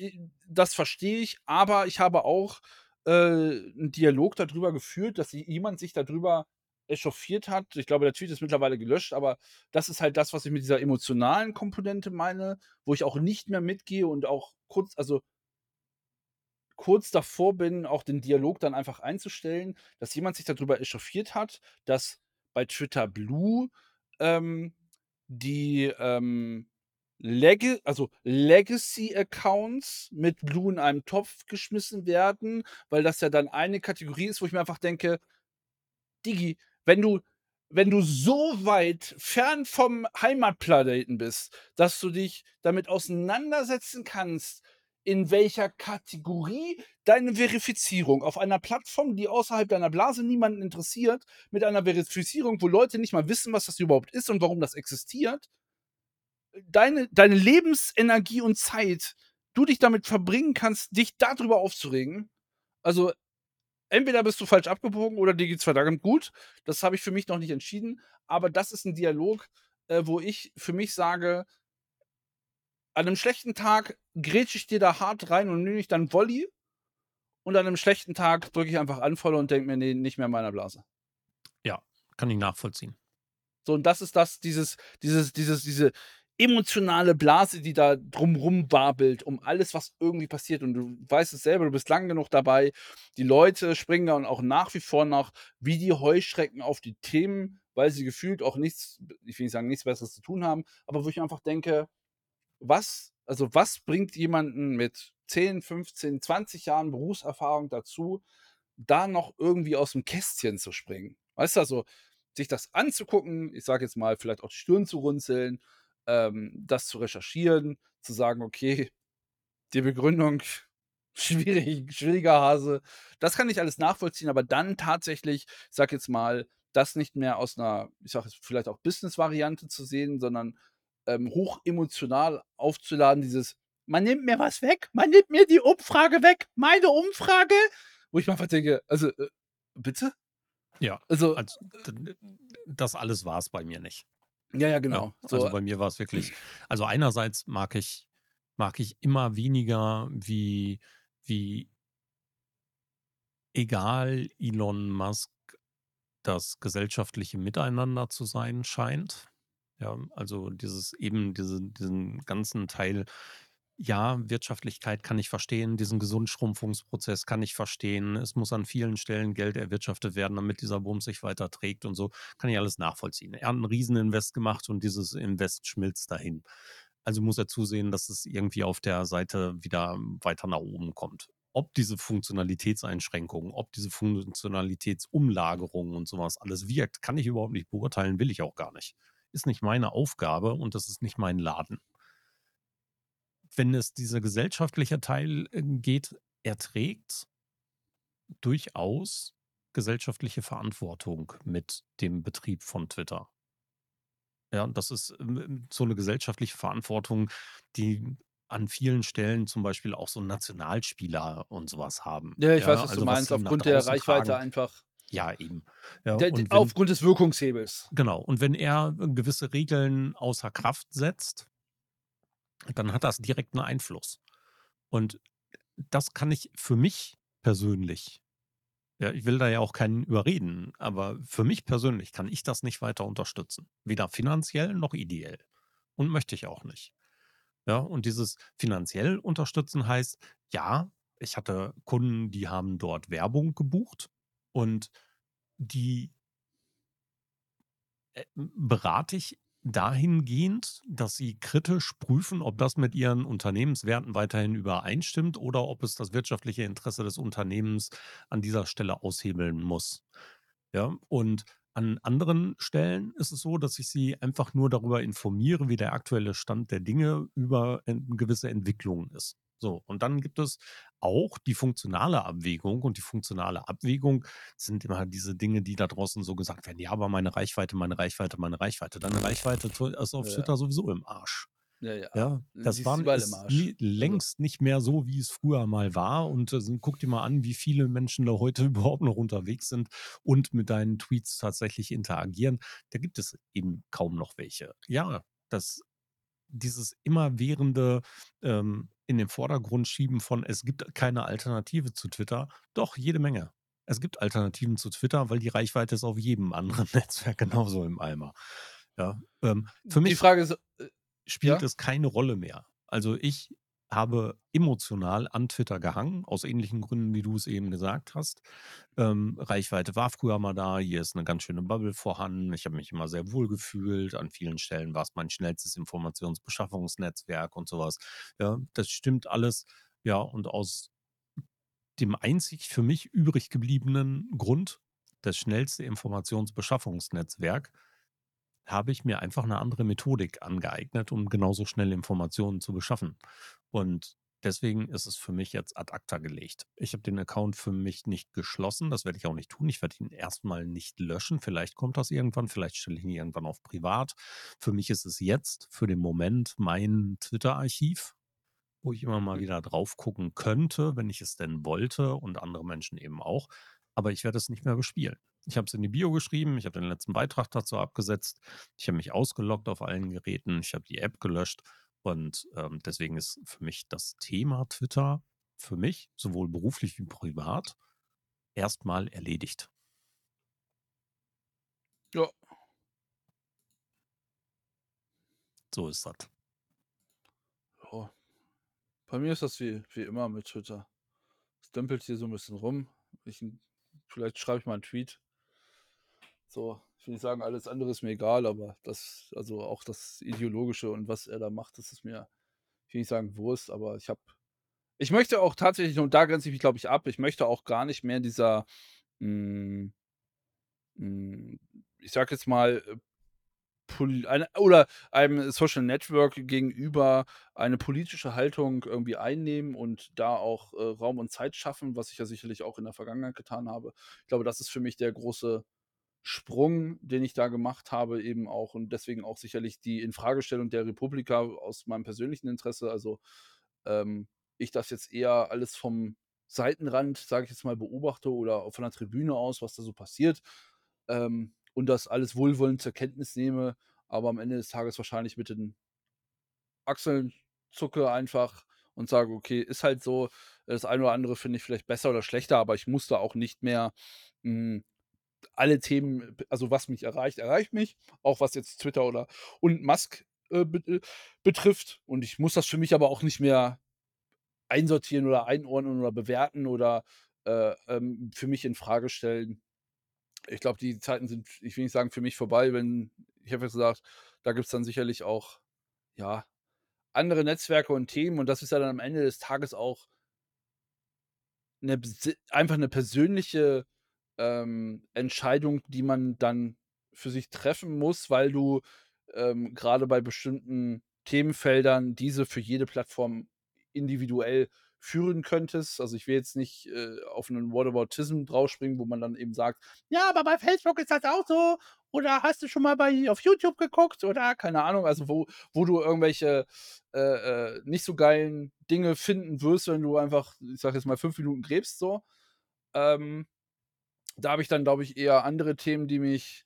das verstehe ich, aber ich habe auch, äh, 'n Dialog da drüber geführt, dass jemand sich da drüber echauffiert hat. Ich glaube, der Tweet ist mittlerweile gelöscht, aber das ist halt das, was ich mit dieser emotionalen Komponente meine, wo ich auch nicht mehr mitgehe und auch kurz also kurz davor bin, auch den Dialog dann einfach einzustellen, dass jemand sich da drüber echauffiert hat, dass bei Twitter Blue, ähm, die, ähm, Lege also Legacy-Accounts mit Blue in einem Topf geschmissen werden, weil das ja dann eine Kategorie ist, wo ich mir einfach denke: „Diggi, wenn du wenn du so weit fern vom Heimatplaneten bist, dass du dich damit auseinandersetzen kannst, in welcher Kategorie deine Verifizierung auf einer Plattform, die außerhalb deiner Blase niemanden interessiert, mit einer Verifizierung, wo Leute nicht mal wissen, was das überhaupt ist und warum das existiert, deine deine Lebensenergie und Zeit du dich damit verbringen kannst, dich da drüber aufzuregen. Also, entweder bist du falsch abgebogen oder dir geht's verdammt gut. Das habe ich für mich noch nicht entschieden, aber das ist 'n Dialog, äh, wo ich für mich sage an 'nem schlechten Tag grätsche ich dir da hart rein und nehme ich dann Volley und an 'nem schlechten Tag drücke ich einfach Unfollow und denke mir: „Ne, nicht mehr in meiner Blase.“ Ja, kann ich nachvollziehen. So, und das ist das dieses dieses dieses diese emotionale Blase, die da drum rum wabelt, um alles, was irgendwie passiert. Und du weißt es selber, du bist lang genug dabei. Die Leute springen dann auch nach wie vor noch wie die Heuschrecken auf die Themen, weil sie gefühlt auch nichts ich will nicht sagen, nichts Besseres zu tun haben, aber wo ich einfach denke: „Was also, was bringt jemanden mit 10, 15, 20 Jahren Berufserfahrung dazu, da noch irgendwie aus'm Kästchen zu springen?“ Weißt du, also, sich das anzugucken, ich sage jetzt mal, vielleicht auch die Stirn zu runzeln, ähm, das zu recherchieren, zu sagen: „Okay, die Begründung schwierig schwieriger Hase.“ Das kann ich alles nachvollziehen, aber dann tatsächlich, ich sage jetzt mal, das nicht mehr aus 'ner, ich sage jetzt vielleicht auch Business-Variante zu sehen, sondern, ähm, hochemotional aufzuladen, dieses: „Man nimmt mir was weg. Man nimmt mir die Umfrage weg. Meine Umfrage?“ Wo ich einfach denke: „Also, äh, bitte?“ Ja, Also, also, das alles war's bei mir nicht. Ja, ja, Ja, genau. also, So bei mir war's wirklich also, einerseits mag ich mag ich immer weniger, wie wie egal Elon Musk das gesellschaftliche Miteinander zu sein scheint. Ja, also, dieses eben diese diesen ganzen Teil ja, Wirtschaftlichkeit kann ich verstehen, diesen Gesundschrumpfungsprozess kann ich verstehen. Es muss an vielen Stellen Geld erwirtschaftet werden, damit dieser Bums sich weiterträgt und so. Kann ich alles nachvollziehen. Er hat 'n Rieseninvest gemacht und dieses Invest schmilzt dahin. Also, muss er zusehen, dass es irgendwie auf der Seite wieder weiter nach oben kommt. Ob diese Funktionalitätseinschränkungen, ob diese Funktionalitätsumlagerung und so was alles wirkt, kann ich überhaupt nicht beurteilen, will ich auch gar nicht. Ist nicht meine Aufgabe und das ist nicht mein Laden. Wenn es dieser gesellschaftliche Teil, äh, geht, er trägt durchaus gesellschaftliche Verantwortung mit dem Betrieb von Twitter. Ja, und das ist, ähm, so 'ne gesellschaftliche Verantwortung, die an vielen Stellen zum Beispiel auch so Nationalspieler und so was haben. Ja, ich weiß, Ja, was du also, was meinst, aufgrund der Reichweite tragen. einfach. Ja, eben. Ja, wenn aufgrund des Wirkungshebels. Genau. Und wenn er gewisse Regeln außer Kraft setzt dann hat das direkt 'n Einfluss. Und das kann ich für mich persönlich ja, ich will da ja auch keinen überreden, aber für mich persönlich kann ich das nicht weiter unterstützen. Weder finanziell noch ideell und möchte ich auch nicht. Ja, und dieses finanziell unterstützen heißt, ja, ich hatte Kunden, die haben dort Werbung gebucht und die berate ich dahingehend, dass sie kritisch prüfen, ob das mit ihren Unternehmenswerten weiterhin übereinstimmt oder ob es das wirtschaftliche Interesse des Unternehmens an dieser Stelle aushebeln muss. Ja, und an anderen Stellen ist es so, dass ich sie einfach nur darüber informiere, wie der aktuelle Stand der Dinge über gewisse Entwicklungen ist. So, und dann gibt es auch die funktionale Abwägung und die funktionale Abwägung sind immer diese Dinge, die da draußen so gesagt werden: „Ja, aber meine Reichweite, meine Reichweite, meine Reichweite.“ Deine Reichweite ist auf Ja. Twitter sowieso im Arsch. Ja, ja. Ja, das nie Also längst nicht mehr so, wie es früher mal war und, äh, guck dir mal an, wie viele Menschen da heute überhaupt noch unterwegs sind und mit deinen Tweets tatsächlich interagieren. Da gibt es eben kaum noch welche. Ja, das dieses immerwährende, ähm, in den Vordergrund schieben von: „Es gibt keine Alternative zu Twitter.“ Doch, jede Menge. Es gibt Alternativen zu Twitter, weil die Reichweite ist auf jedem anderen Netzwerk genauso im Eimer. Ja, ähm, für Die mich Frage ist, äh spielt ja? es keine Rolle mehr. Also, ich habe emotional an Twitter gehangen, aus ähnlichen Gründen, wie du es eben gesagt hast. Ähm, Reichweite war früher mal da, hier ist 'ne ganz schöne Bubble vorhanden. Ich habe mich immer sehr wohl gefühlt. An vielen Stellen war's mein schnellstes Informationsbeschaffungsnetzwerk und so was. Ja, das stimmt alles. Ja, und aus dem einzig für mich übrig gebliebenen Grund, das schnellste Informationsbeschaffungsnetzwerk, habe ich mir einfach 'ne andere Methodik angeeignet, um genauso schnell Informationen zu beschaffen. Und deswegen ist es für mich jetzt ad acta gelegt. Ich habe den Account für mich nicht geschlossen, das werde ich auch nicht tun. Ich werde ihn erstmal nicht löschen. Vielleicht kommt das irgendwann, vielleicht stelle ich ihn irgendwann auf privat. Für mich ist es jetzt für den Moment mein Twitter-Archiv, wo ich immer mal wieder drauf gucken könnte, wenn ich es denn wollte und andere Menschen eben auch. Aber ich werde es nicht mehr bespielen. Ich habe es in die Bio geschrieben, ich habe den letzten Beitrag dazu abgesetzt, ich habe mich ausgeloggt auf allen Geräten, ich habe die App gelöscht und ähm, deswegen ist für mich das Thema Twitter für mich, sowohl beruflich wie privat, erstmal erledigt. Ja. So ist das. Ja. Bei mir ist das wie, wie immer mit Twitter. Es dümpelt hier so ein bisschen rum. Ich, vielleicht schreibe ich mal einen Tweet. So, ich will nicht sagen, alles andere ist mir egal, aber das, also auch das Ideologische und was er da macht, das ist mir, ich will nicht sagen Wurst, aber ich habe, ich möchte auch tatsächlich, und da grenze ich mich, glaube ich, ab, ich möchte auch gar nicht mehr dieser, mh, mh, ich sag jetzt mal, eine, oder einem Social Network gegenüber eine politische Haltung irgendwie einnehmen und da auch äh, Raum und Zeit schaffen, was ich ja sicherlich auch in der Vergangenheit getan habe. Ich glaube, das ist für mich der große Sprung, den ich da gemacht habe, eben auch und deswegen auch sicherlich die Infragestellung der Republika aus meinem persönlichen Interesse. Also ähm, ich das jetzt eher alles vom Seitenrand, sage ich jetzt mal, beobachte oder von der Tribüne aus, was da so passiert. Ähm, und das alles wohlwollend zur Kenntnis nehme, aber am Ende des Tages wahrscheinlich mit den Achseln zucke einfach und sage, okay, ist halt so, das eine oder andere finde ich vielleicht besser oder schlechter, aber ich muss da auch nicht mehr mh, hm, alle Themen, also was mich erreicht, erreicht mich, auch was jetzt Twitter oder und Musk äh, äh, betrifft. Und ich muss das für mich aber auch nicht mehr einsortieren oder einordnen oder bewerten oder äh, ähm, für mich in Frage stellen ich glaube, die Zeiten sind, ich will nicht sagen, für mich vorbei, wenn, ich habe ja gesagt, da gibt es dann sicherlich auch, ja, andere Netzwerke und Themen und das ist ja dann am Ende des Tages auch eine, einfach eine persönliche ähm, Entscheidung, die man dann für sich treffen muss, weil du ähm, gerade bei bestimmten Themenfeldern diese für jede Plattform individuell führen könntest. Also ich will jetzt nicht äh, auf einen Whataboutism draufspringen, wo man dann eben sagt, ja, aber bei Facebook ist das auch so. Oder hast du schon mal bei auf YouTube geguckt? Oder keine Ahnung, also wo, wo du irgendwelche äh, äh, nicht so geilen Dinge finden wirst, wenn du einfach, ich sag jetzt mal, fünf Minuten gräbst so. Ähm, da habe ich dann, glaube ich, eher andere Themen, die mich,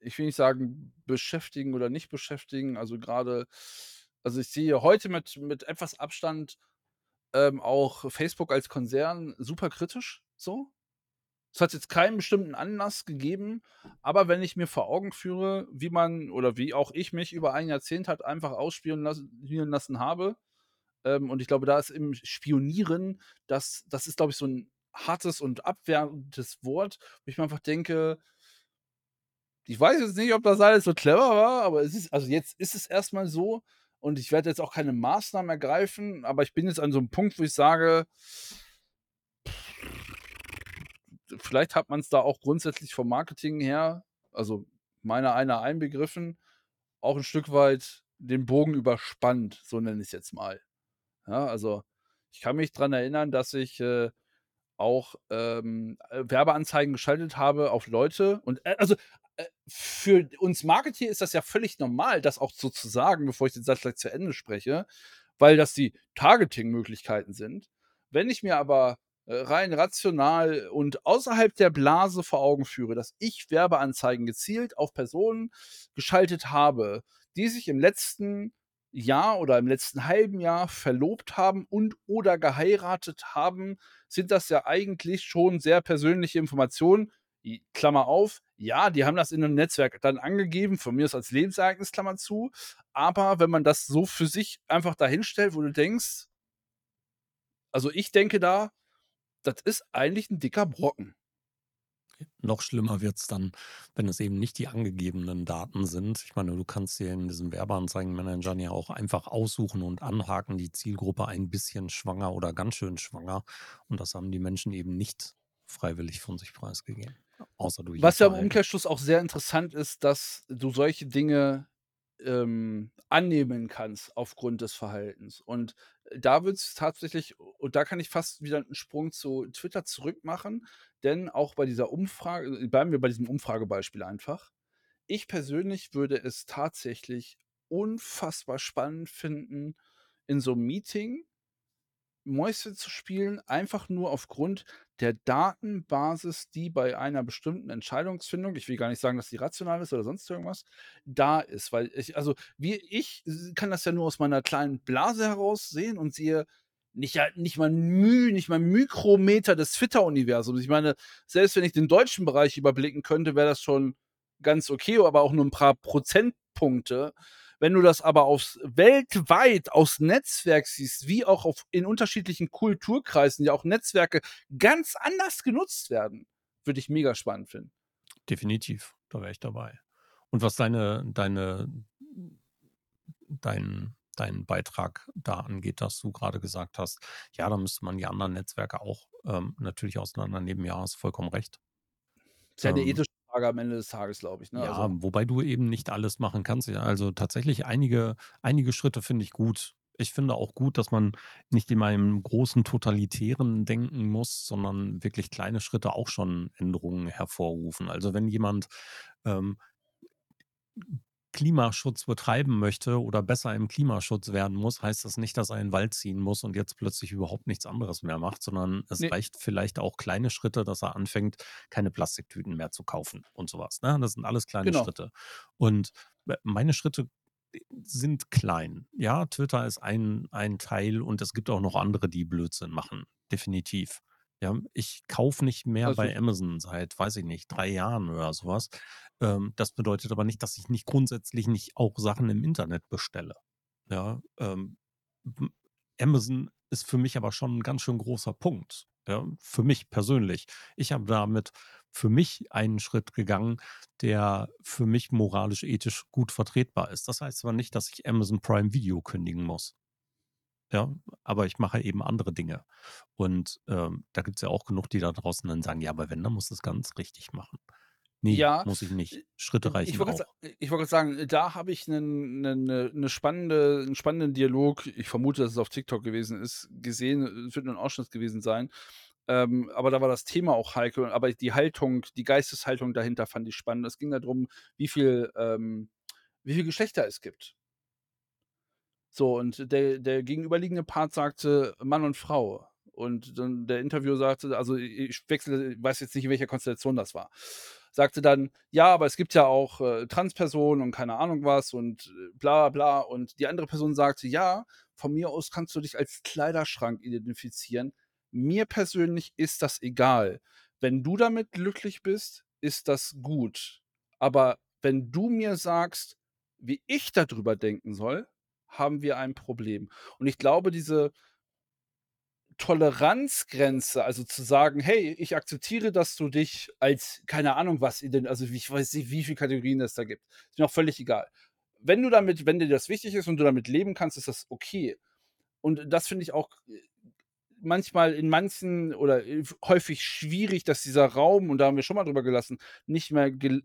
ich will nicht sagen, beschäftigen oder nicht beschäftigen. Also gerade, also ich sehe heute mit, mit etwas Abstand ähm, auch Facebook als Konzern super kritisch so. Es hat jetzt keinen bestimmten Anlass gegeben, aber wenn ich mir vor Augen führe, wie man oder wie auch ich mich über ein Jahrzehnt hat einfach ausspielen lassen, lassen habe, ähm, und ich glaube, da ist im Spionieren, das, das ist, glaube ich, so ein hartes und abwertendes Wort, wo ich mir einfach denke, ich weiß jetzt nicht, ob das alles so clever war, aber es ist, also jetzt ist es erstmal so, und ich werde jetzt auch keine Maßnahmen ergreifen, aber ich bin jetzt an so einem Punkt, wo ich sage, vielleicht hat man es da auch grundsätzlich vom Marketing her, also meiner einer einbegriffen, auch ein Stück weit den Bogen überspannt, so nenne ich es jetzt mal. Ja, also ich kann mich daran erinnern, dass ich äh, auch ähm, Werbeanzeigen geschaltet habe auf Leute und äh, also äh, für uns Marketing ist das ja völlig normal, das auch so zu sagen, bevor ich den Satz gleich zu Ende spreche, weil das die Targeting-Möglichkeiten sind. Wenn ich mir aber äh, rein rational und außerhalb der Blase vor Augen führe, dass ich Werbeanzeigen gezielt auf Personen geschaltet habe, die sich im letzten Jahr oder im letzten halben Jahr verlobt haben und oder geheiratet haben, sind das ja eigentlich schon sehr persönliche Informationen, Klammer auf, ja, die haben das in einem Netzwerk dann angegeben, von mir ist als Lebensereignis, Klammer zu. Aber wenn man das so für sich einfach dahinstellt, wo du denkst, also ich denke da, das ist eigentlich ein dicker Brocken. Noch schlimmer wird es dann, wenn es eben nicht die angegebenen Daten sind. Ich meine, du kannst dir in diesem Werbeanzeigenmanager ja auch einfach aussuchen und anhaken, die Zielgruppe ein bisschen schwanger oder ganz schön schwanger. Und das haben die Menschen eben nicht freiwillig von sich preisgegeben. Außer du Was ja im Umkehrschluss auch sehr interessant ist, dass du solche Dinge ähm, annehmen kannst aufgrund des Verhaltens. Und da wird's tatsächlich und da kann ich fast wieder 'n Sprung zu Twitter zurück machen, denn auch bei dieser Umfrage bleiben wir bei diesem Umfragebeispiel einfach. Ich persönlich würde es tatsächlich unfassbar spannend finden, in so 'nem Meeting Mäuschen zu spielen, einfach nur aufgrund der Datenbasis, die bei einer bestimmten Entscheidungsfindung ich will gar nicht sagen, dass die rational ist oder sonst irgendwas, da ist. Weil ich also, wie ich kann das ja nur aus meiner kleinen Blase heraus sehen und sehe nicht nicht mal 'n Müh nicht mal Mikrometer des Twitter-Universums. Ich meine, selbst wenn ich den deutschen Bereich überblicken könnte, wäre das schon ganz okay, aber auch nur 'n paar Prozentpunkte. Wenn du das aber aufs weltweit aufs Netzwerk siehst, wie auch auf in unterschiedlichen Kulturkreisen ja auch Netzwerke ganz anders genutzt werden, würde ich mega spannend finden. Definitiv, da wäre ich dabei. Und was deine deine dein deinen Beitrag da angeht, dass du grade gesagt hast: „Ja, da müsste man die anderen Netzwerke auch, ähm, natürlich auseinandernehmen.“ Ja, hast vollkommen recht. Ist ja 'ne Ähm ethische Frage am Ende des Tages, glaube ich, ne? Ja, Also wobei du eben nicht alles machen kannst. Ja, also tatsächlich einige einige Schritte finde ich gut. Ich finde auch gut, dass man nicht immer im großen Totalitären denken muss, sondern wirklich kleine Schritte auch schon Änderungen hervorrufen. Also, wenn jemand, ähm Klimaschutz betreiben möchte oder besser im Klimaschutz werden muss, heißt das nicht, dass er in 'n Wald ziehen muss und jetzt plötzlich überhaupt nichts anderes mehr macht, sondern es Ne. reicht vielleicht auch kleine Schritte, dass er anfängt, keine Plastiktüten mehr zu kaufen und so was, ne? Das sind alles kleine Genau. Schritte. Und m meine Schritte sind klein. Ja, Twitter ist ein ein Teil und es gibt auch noch andere, die Blödsinn machen, definitiv. Ja, ich kaufe nicht mehr Also bei Amazon seit, weiß ich nicht, 3 Jahren oder so was. Ähm, das bedeutet aber nicht, dass ich nicht grundsätzlich nicht auch Sachen im Internet bestelle. Ja, ähm, Amazon ist für mich aber schon 'n ganz schön großer Punkt, ja, für mich persönlich. Ich habe damit für mich einen Schritt gegangen, der für mich moralisch, ethisch gut vertretbar ist. Das heißt aber nicht, dass ich Amazon Prime Video kündigen muss. Ja, aber ich mache eben andere Dinge. Und, ähm, da gibt's ja auch genug, die da draußen dann sagen: „Ja, aber wenn, dann musst du's ganz richtig machen.“ Ne, Ja, muss ich äh, nicht. Schritte ich reichen wollte auch. ich wollte grad sagen, da habe ich 'nen 'nen 'ne 'ne spannende 'n spannenden Dialog ich vermute, dass es auf TikTok gewesen ist, gesehen. Es wird nur 'n Ausschnitt gewesen sein. Ähm, aber da war das Thema auch heikel, aber die Haltung die Geisteshaltung dahinter fand ich spannend. Es ging da drum, wie viel ähm, wie viel Geschlechter es gibt. So, und der der gegenüberliegende Part sagte: „Mann und Frau.“ Und dann der Interviewer sagte also, ich wechsle weiß jetzt nicht, in welcher Konstellation das war. Sagte dann: „Ja, aber es gibt ja auch, äh, Transpersonen und keine Ahnung was und, äh, bla bla.“ Und die andere Person sagte: „Ja, von mir aus kannst du dich als Kleiderschrank identifizieren. Mir persönlich ist das egal. Wenn du damit glücklich bist, ist das gut. Aber wenn du mir sagst, wie ich da drüber denken soll, haben wir ein Problem.“ Und ich glaube, diese Toleranzgrenze, also zu sagen: „Hey, ich akzeptiere, dass du dich als keine Ahnung was ident“ also, ich weiß nicht, wie viel Kategorien es da gibt. Ist mir auch völlig egal. Wenn du damit wenn dir das wichtig ist und du damit leben kannst, ist das okay. Und das finde ich auch, äh, manchmal in manchen oder, äh, häufig schwierig, dass dieser Raum und da haben wir schon mal drüber gelassen, nicht mehr gel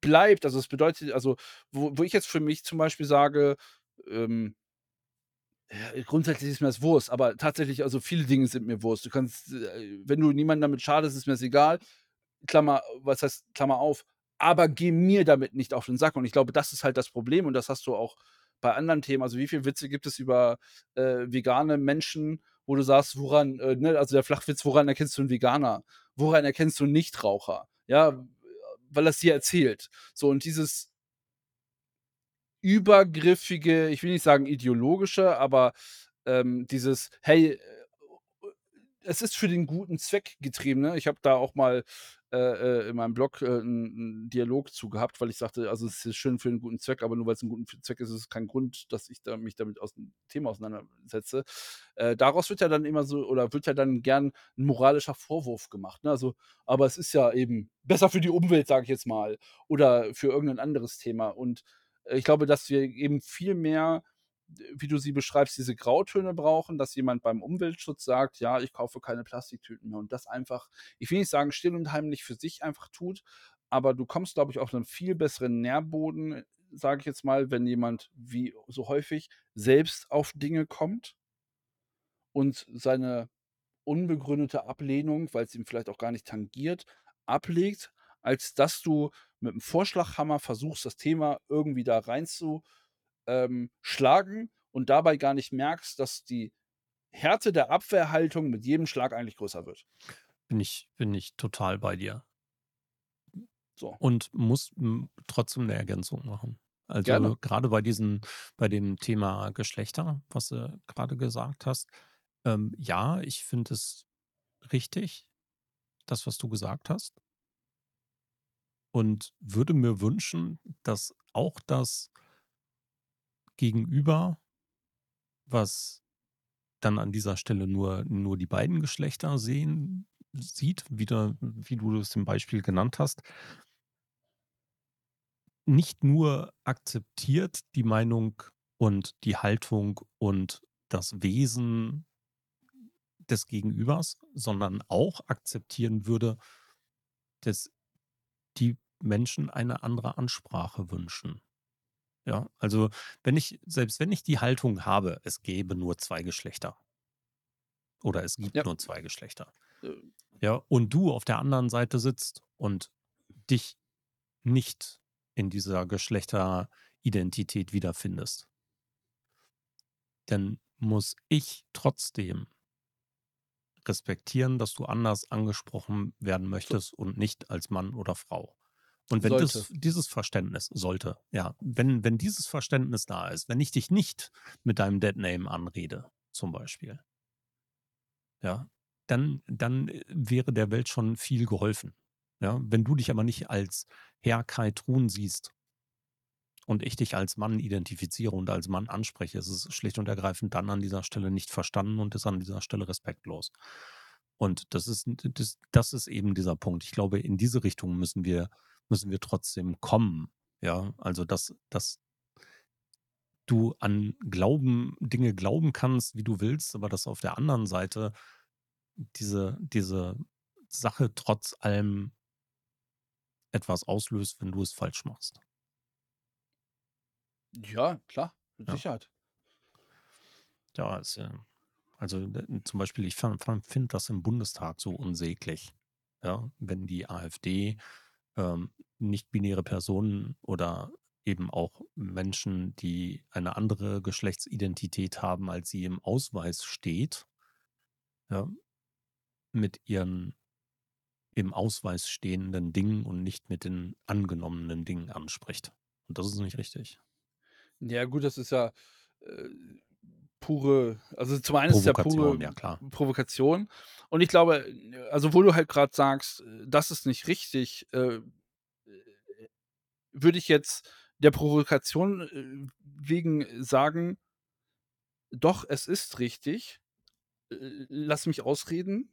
bleibt. Also, es bedeutet also, wo wo ich jetzt für mich zum Beispiel sage, ähm grundsätzlich ist mir das Wurst, aber tatsächlich also, viele Dinge sind mir Wurst. Du kannst, äh wenn du niemandem damit schadest, ist mir das egal. Klammer was heißt Klammer auf, aber geh mir damit nicht auf den Sack. Und ich glaube, das ist halt das Problem und das hast du auch bei anderen Themen. Also, wie viel Witze gibt es über, äh, vegane Menschen, wo du sagst: „Woran“ äh, ne, also, der Flachwitz: „Woran erkennst du 'n Veganer? Woran erkennst du 'n Nichtraucher?“ Ja, weil er's dir erzählt. So und dieses übergriffige, ich will nicht sagen ideologische, aber, ähm, dieses: „Hey, äh, es ist für den guten Zweck getrieben“, ne? Ich habe da auch mal, äh, äh, in meinem Blog, äh, 'n 'n Dialog zu gehabt, weil ich sagte: „Also, es ist schön für 'n guten Zweck, aber nur weil's 'n guten f Zweck ist, ist es kein Grund, dass ich da mich damit aus 'n Thema auseinandersetze.“ Äh, daraus wird ja dann immer so oder wird ja dann gern 'n moralischer Vorwurf gemacht, ne? Also: „Aber es ist ja eben besser für die Umwelt“, sage ich jetzt mal, oder für irgend 'nen anderes Thema. Und, ich glaube, dass wir eben viel mehr, wie du sie beschreibst, diese Grautöne brauchen, dass jemand beim Umweltschutz sagt: „Ja, ich kaufe keine Plastiktüten mehr.“ Und das einfach ich will nicht sagen, still und heimlich für sich einfach tut, aber du kommst, glaube ich, auf 'nen viel besseren Nährboden, sage ich jetzt mal, wenn jemand wie so häufig selbst auf Dinge kommt und seine unbegründete Ablehnung, weil's ihm vielleicht auch gar nicht tangiert, ablegt, als dass du mit'm Vorschlaghammer versuchst, das Thema irgendwie da rein zu ähm, und dabei gar nicht merkst, dass die Härte der Abwehrhaltung mit jedem Schlag eigentlich größer wird. Bin ich bin ich total bei dir. So. Und muss, hm, trotzdem 'ne Ergänzung machen. Gerne. Also, grade bei diesen bei dem Thema Geschlechter, was du grade gesagt hast. Ähm, ja, ich finde es richtig, das, was du gesagt hast. Und würde mir wünschen, dass auch das Gegenüber was dann an dieser Stelle nur nur die beiden Geschlechter sehen sieht, wieder wie du es im Beispiel genannt hast nicht nur akzeptiert die Meinung und die Haltung und das Wesen des Gegenübers, sondern auch akzeptieren würde dass die Menschen eine andere Ansprache wünschen. Ja, also, wenn ich selbst wenn ich die Haltung habe, es gäbe nur 2 Geschlechter oder es gibt Ja. nur 2 Geschlechter. Äh Ja, und du auf der anderen Seite sitzt und dich nicht in dieser Geschlechteridentität wiederfindest dann muss ich trotzdem respektieren, dass du anders angesprochen werden möchtest und nicht als Mann oder Frau. Und wenn das dieses Verständnis sollte, ja, wenn wenn dieses Verständnis da ist, wenn ich dich nicht mit deinem Deadname anrede, zum Beispiel ja, dann dann, äh, wäre der Welt schon viel geholfen. Ja, wenn du dich aber nicht als Herr Kai Trun siehst und ich dich als Mann identifiziere und als Mann anspreche, ist es schlicht und ergreifend dann an dieser Stelle nicht verstanden und ist an dieser Stelle respektlos. Und das ist das das ist eben dieser Punkt. Ich glaube, in diese Richtung müssen wir müssen wir trotzdem kommen, ja? Also, dass dass du an Glauben Dinge glauben kannst, wie du willst, aber dass auf der anderen Seite diese diese Sache trotz allem etwas auslöst, wenn du es falsch machst. Ja, klar, mit Ja. Sicherheit. Ja, ist ja also, zum Beispiel, ich finde das im Bundestag so unsäglich, ja, wenn die AfD, ähm, nicht-binäre Personen oder eben auch Menschen, die eine andere Geschlechtsidentität haben, als sie im Ausweis steht ja, mit ihren im Ausweis stehenden Dingen und nicht mit den angenommenen Dingen anspricht. Und das ist nicht richtig. Ja gut, das ist ja, äh, pure also, zum einen ist es ja pure Provokation, ja. Provokation. Und ich glaube, äh, also, wo du halt grad sagst, äh, das ist nicht richtig, äh, äh, würde ich jetzt der Provokation, äh, wegen sagen doch, es ist richtig. L lass mich ausreden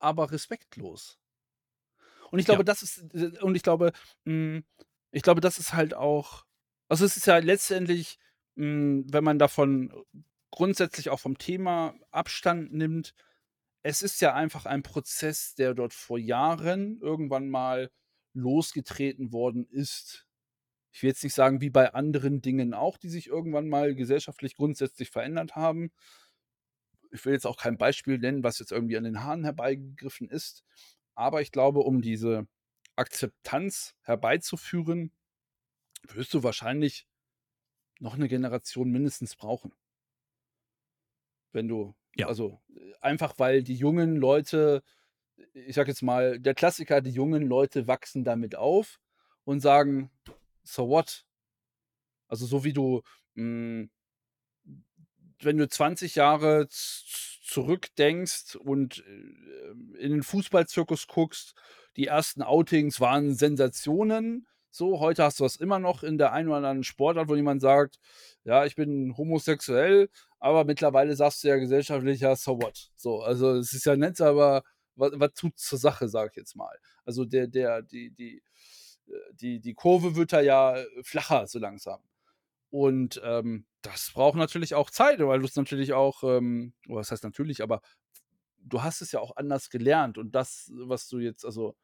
aber respektlos. Und ich Ja. glaube, das ist und ich glaube hm, ich glaube, das ist halt auch also, es ist ja letztendlich, wenn man davon grundsätzlich auch vom Thema Abstand nimmt es ist ja einfach ein Prozess, der dort vor Jahren irgendwann mal losgetreten worden ist. Ich will jetzt nicht sagen, wie bei anderen Dingen auch, die sich irgendwann mal gesellschaftlich grundsätzlich verändert haben. Ich will jetzt auch kein Beispiel nennen, was jetzt irgendwie an den Haaren herbeigegriffen ist. Aber ich glaube, um diese Akzeptanz herbeizuführen, wirst du wahrscheinlich noch 'ne Generation mindestens brauchen. Wenn du Ja. also, äh, einfach weil die jungen Leute ich sage jetzt mal, der Klassiker, die jungen Leute wachsen damit auf und sagen: „So what?“ Also, so wie du, hm wenn du 20 Jahre zurückdenkst und, äh, in den Fußballzirkus guckst, die ersten Outings waren Sensationen. So, heute hast du das immer noch in der einen oder anderen Sportart, wo jemand sagt: „Ja, ich bin homosexuell“, aber mittlerweile sagst du ja gesellschaftlich: „Ja, so what?“ So, also, es ist ja nett, aber wa was tut's zur Sache, sage ich jetzt mal. Also, der der die die äh, die die Kurve wird da ja flacher so langsam. Und, ähm, das braucht natürlich auch Zeit, weil du's natürlich auch, ähm was heißt natürlich, aber du hast es ja auch anders gelernt und das, was du jetzt also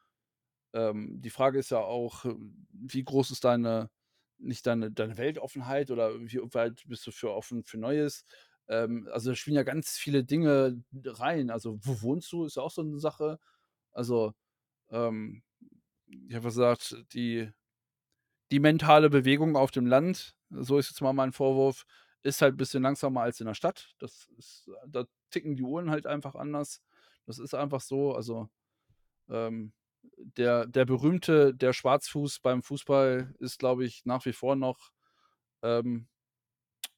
Ähm, die Frage ist ja auch, äh, wie groß ist deine nicht deine deine Weltoffenheit oder wie weit bist du für offen für Neues? Ähm, also, da spielen ja ganz viele Dinge rein. Also, wo wohnst du, ist ja auch so 'ne Sache. Also, ähm, ich habe gesagt, die die mentale Bewegung auf dem Land, so ist jetzt mal mein Vorwurf, ist halt bisschen langsamer als in der Stadt. Das ist da ticken die Uhren halt einfach anders. Das ist einfach so. Also, ähm, der der berühmte der Schwarzfuß beim Fußball ist, glaube ich, nach wie vor noch, ähm,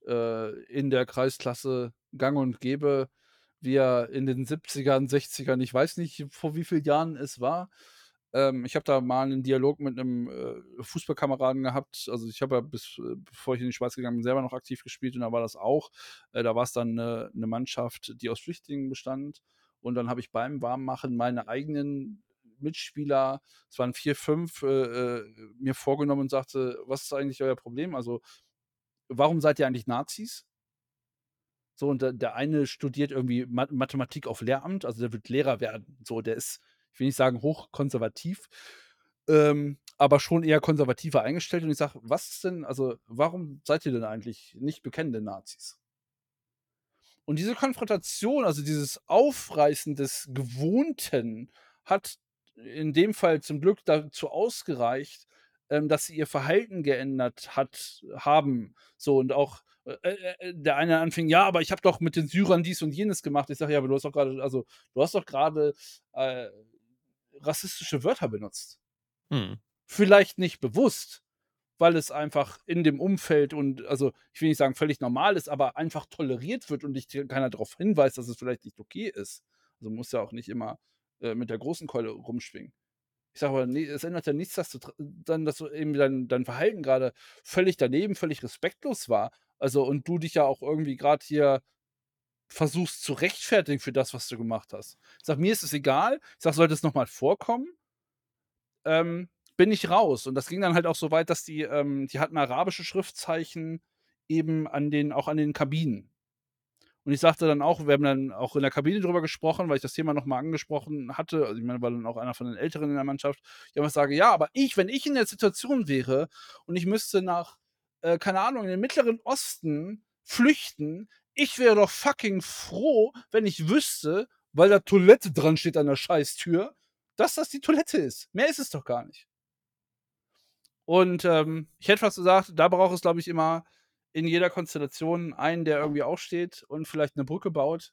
äh, in der Kreisklasse gang und gäbe, wie er in den 70ern, 60ern ich weiß nicht, vor wie viel Jahren es war. Ähm, ich habe da mal 'nen Dialog mit 'nem, äh, Fußballkameraden gehabt. Also, ich habe ja bis äh, bevor ich in die Schweiz gegangen bin, selber noch aktiv gespielt und da war das auch. Äh, da war's dann 'ne 'ne Mannschaft, die aus Flüchtlingen bestand. Und dann habe ich beim Warmmachen meine eigenen Mitspieler, es waren 4, 5, äh, äh, mir vorgenommen und sagte: „Was ist eigentlich euer Problem? Also, warum seid ihr eigentlich Nazis?“ So, und der der eine studiert irgendwie Ma Mathematik auf Lehramt, also der wird Lehrer werden. So, der ist, ich will nicht sagen hochkonservativ, ähm, aber schon eher konservativer eingestellt. Und ich sage: „Was denn also, warum seid ihr denn eigentlich nicht bekennende Nazis?“ Und diese Konfrontation, also dieses Aufreißen des Gewohnten, hat in dem Fall zum Glück dazu ausgereicht, ähm, dass sie ihr Verhalten geändert hat haben. So und auch, äh, äh, äh, der eine anfing: „Ja, aber ich habe doch mit den Syrern dies und jenes gemacht.“ Ich sage: „Ja, aber du hast doch grade also, du hast doch grade, äh, rassistische Wörter benutzt.“ Mhm. Vielleicht nicht bewusst, weil es einfach in dem Umfeld und also, ich will nicht sagen, völlig normal ist, aber einfach toleriert wird und dich keiner darauf hinweist, dass es vielleicht nicht okay ist. Also, musst ja auch nicht immer, äh, mit der großen Keule rumschwingen. Ich sage aber, ne, es ändert ja nichts, dass du dann dass du eben dein dein Verhalten grade völlig daneben, völlig respektlos war. Also, und du dich ja auch irgendwie grad hier versuchst zu rechtfertigen für das, was du gemacht hast. Ich sage: „Mir ist es egal.“ Ich sage: „Sollte es noch mal vorkommen“ ähm, bin ich raus. Und das ging dann halt auch so weit, dass die ähm, die hatten arabische Schriftzeichen eben an den auch an den Kabinen. Und ich sagte dann auch wir haben dann auch in der Kabine drüber gesprochen, weil ich das Thema noch mal angesprochen hatte. Also, ich meine, war dann auch einer von den Älteren in der Mannschaft. Ich einfach sage: „Ja, aber ich wenn ich in der Situation wäre und ich müsste nach, äh, keine Ahnung, in den Mittleren Osten flüchten, ich wäre doch fucking froh, wenn ich wüsste, weil da Toilette dran steht an der Scheißtür, dass das die Toilette ist. Mehr ist es doch gar nicht.“ Und, ähm, ich hätte fast gesagt, da braucht es, glaube ich, immer in jeder Konstellation einen, der irgendwie aufsteht und vielleicht 'ne Brücke baut,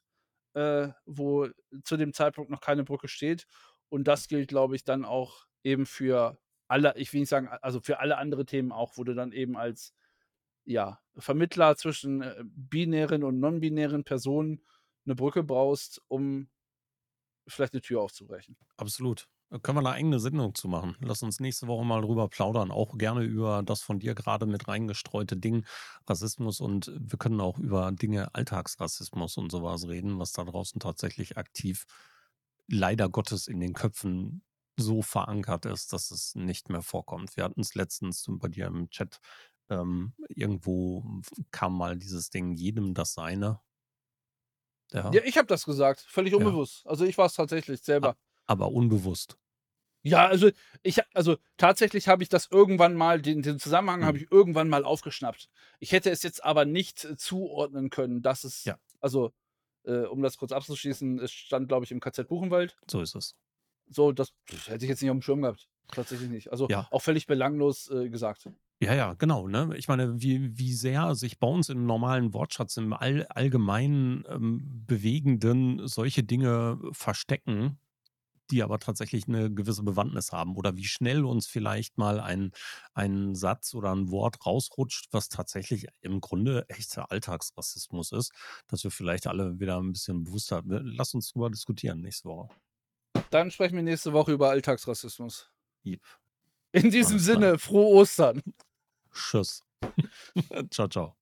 äh, wo zu dem Zeitpunkt noch keine Brücke steht. Und das gilt, glaube ich, dann auch eben für alle ich will nicht sagen also, für alle andere Themen auch, wo du dann eben als, ja, Vermittler zwischen, äh, binären und non-binären Personen 'ne Brücke baust, um vielleicht 'ne Tür aufzubrechen. Absolut. Da können wir 'ne eigene Sendung zu machen. Lass uns nächste Woche mal drüber plaudern, auch gerne über das von dir grade mit reingestreute Ding Rassismus und wir können auch über Dinge Alltagsrassismus und so was reden, was da draußen tatsächlich aktiv leider Gottes in den Köpfen so verankert ist, dass es nicht mehr vorkommt. Wir hatten's letztens bei dir im Chat, ähm, irgendwo kam mal dieses Ding: „Jedem das Seine.“ Ja. Ja, ich habe das gesagt, völlig Ja. unbewusst. Also, ich war's tatsächlich A selber. aber unbewusst. Ja, also, ich also, tatsächlich habe ich das irgendwann mal den den Zusammenhang habe Mhm. ich irgendwann mal aufgeschnappt. Ich hätte es jetzt aber nicht, äh, zuordnen können, dass es Ja. also, äh, um das kurz abzuschließen, es stand, glaube ich, im KZ Buchenwald. So ist es. So, das pf, hätte ich jetzt nicht aufm Schirm gehabt. Tatsächlich nicht. Also, Ja. auch völlig belanglos, äh, gesagt. Ja, ja, genau, ne? Ich meine, wie wie sehr sich bei uns im normalen Wortschatz im all allgemeinen, ähm, Bewegenden solche Dinge verstecken, die aber tatsächlich 'ne gewisse Bewandtnis haben oder wie schnell uns vielleicht mal ein ein Satz oder 'n Wort rausrutscht, was tatsächlich im Grunde echter Alltagsrassismus ist, dass wir vielleicht alle wieder 'n bisschen bewusster lass uns drüber diskutieren nächste Woche. Dann sprechen wir nächste Woche über Alltagsrassismus. Jep. In diesem. Sinne, frohe Ostern. Tschüss. Tschau, tschau.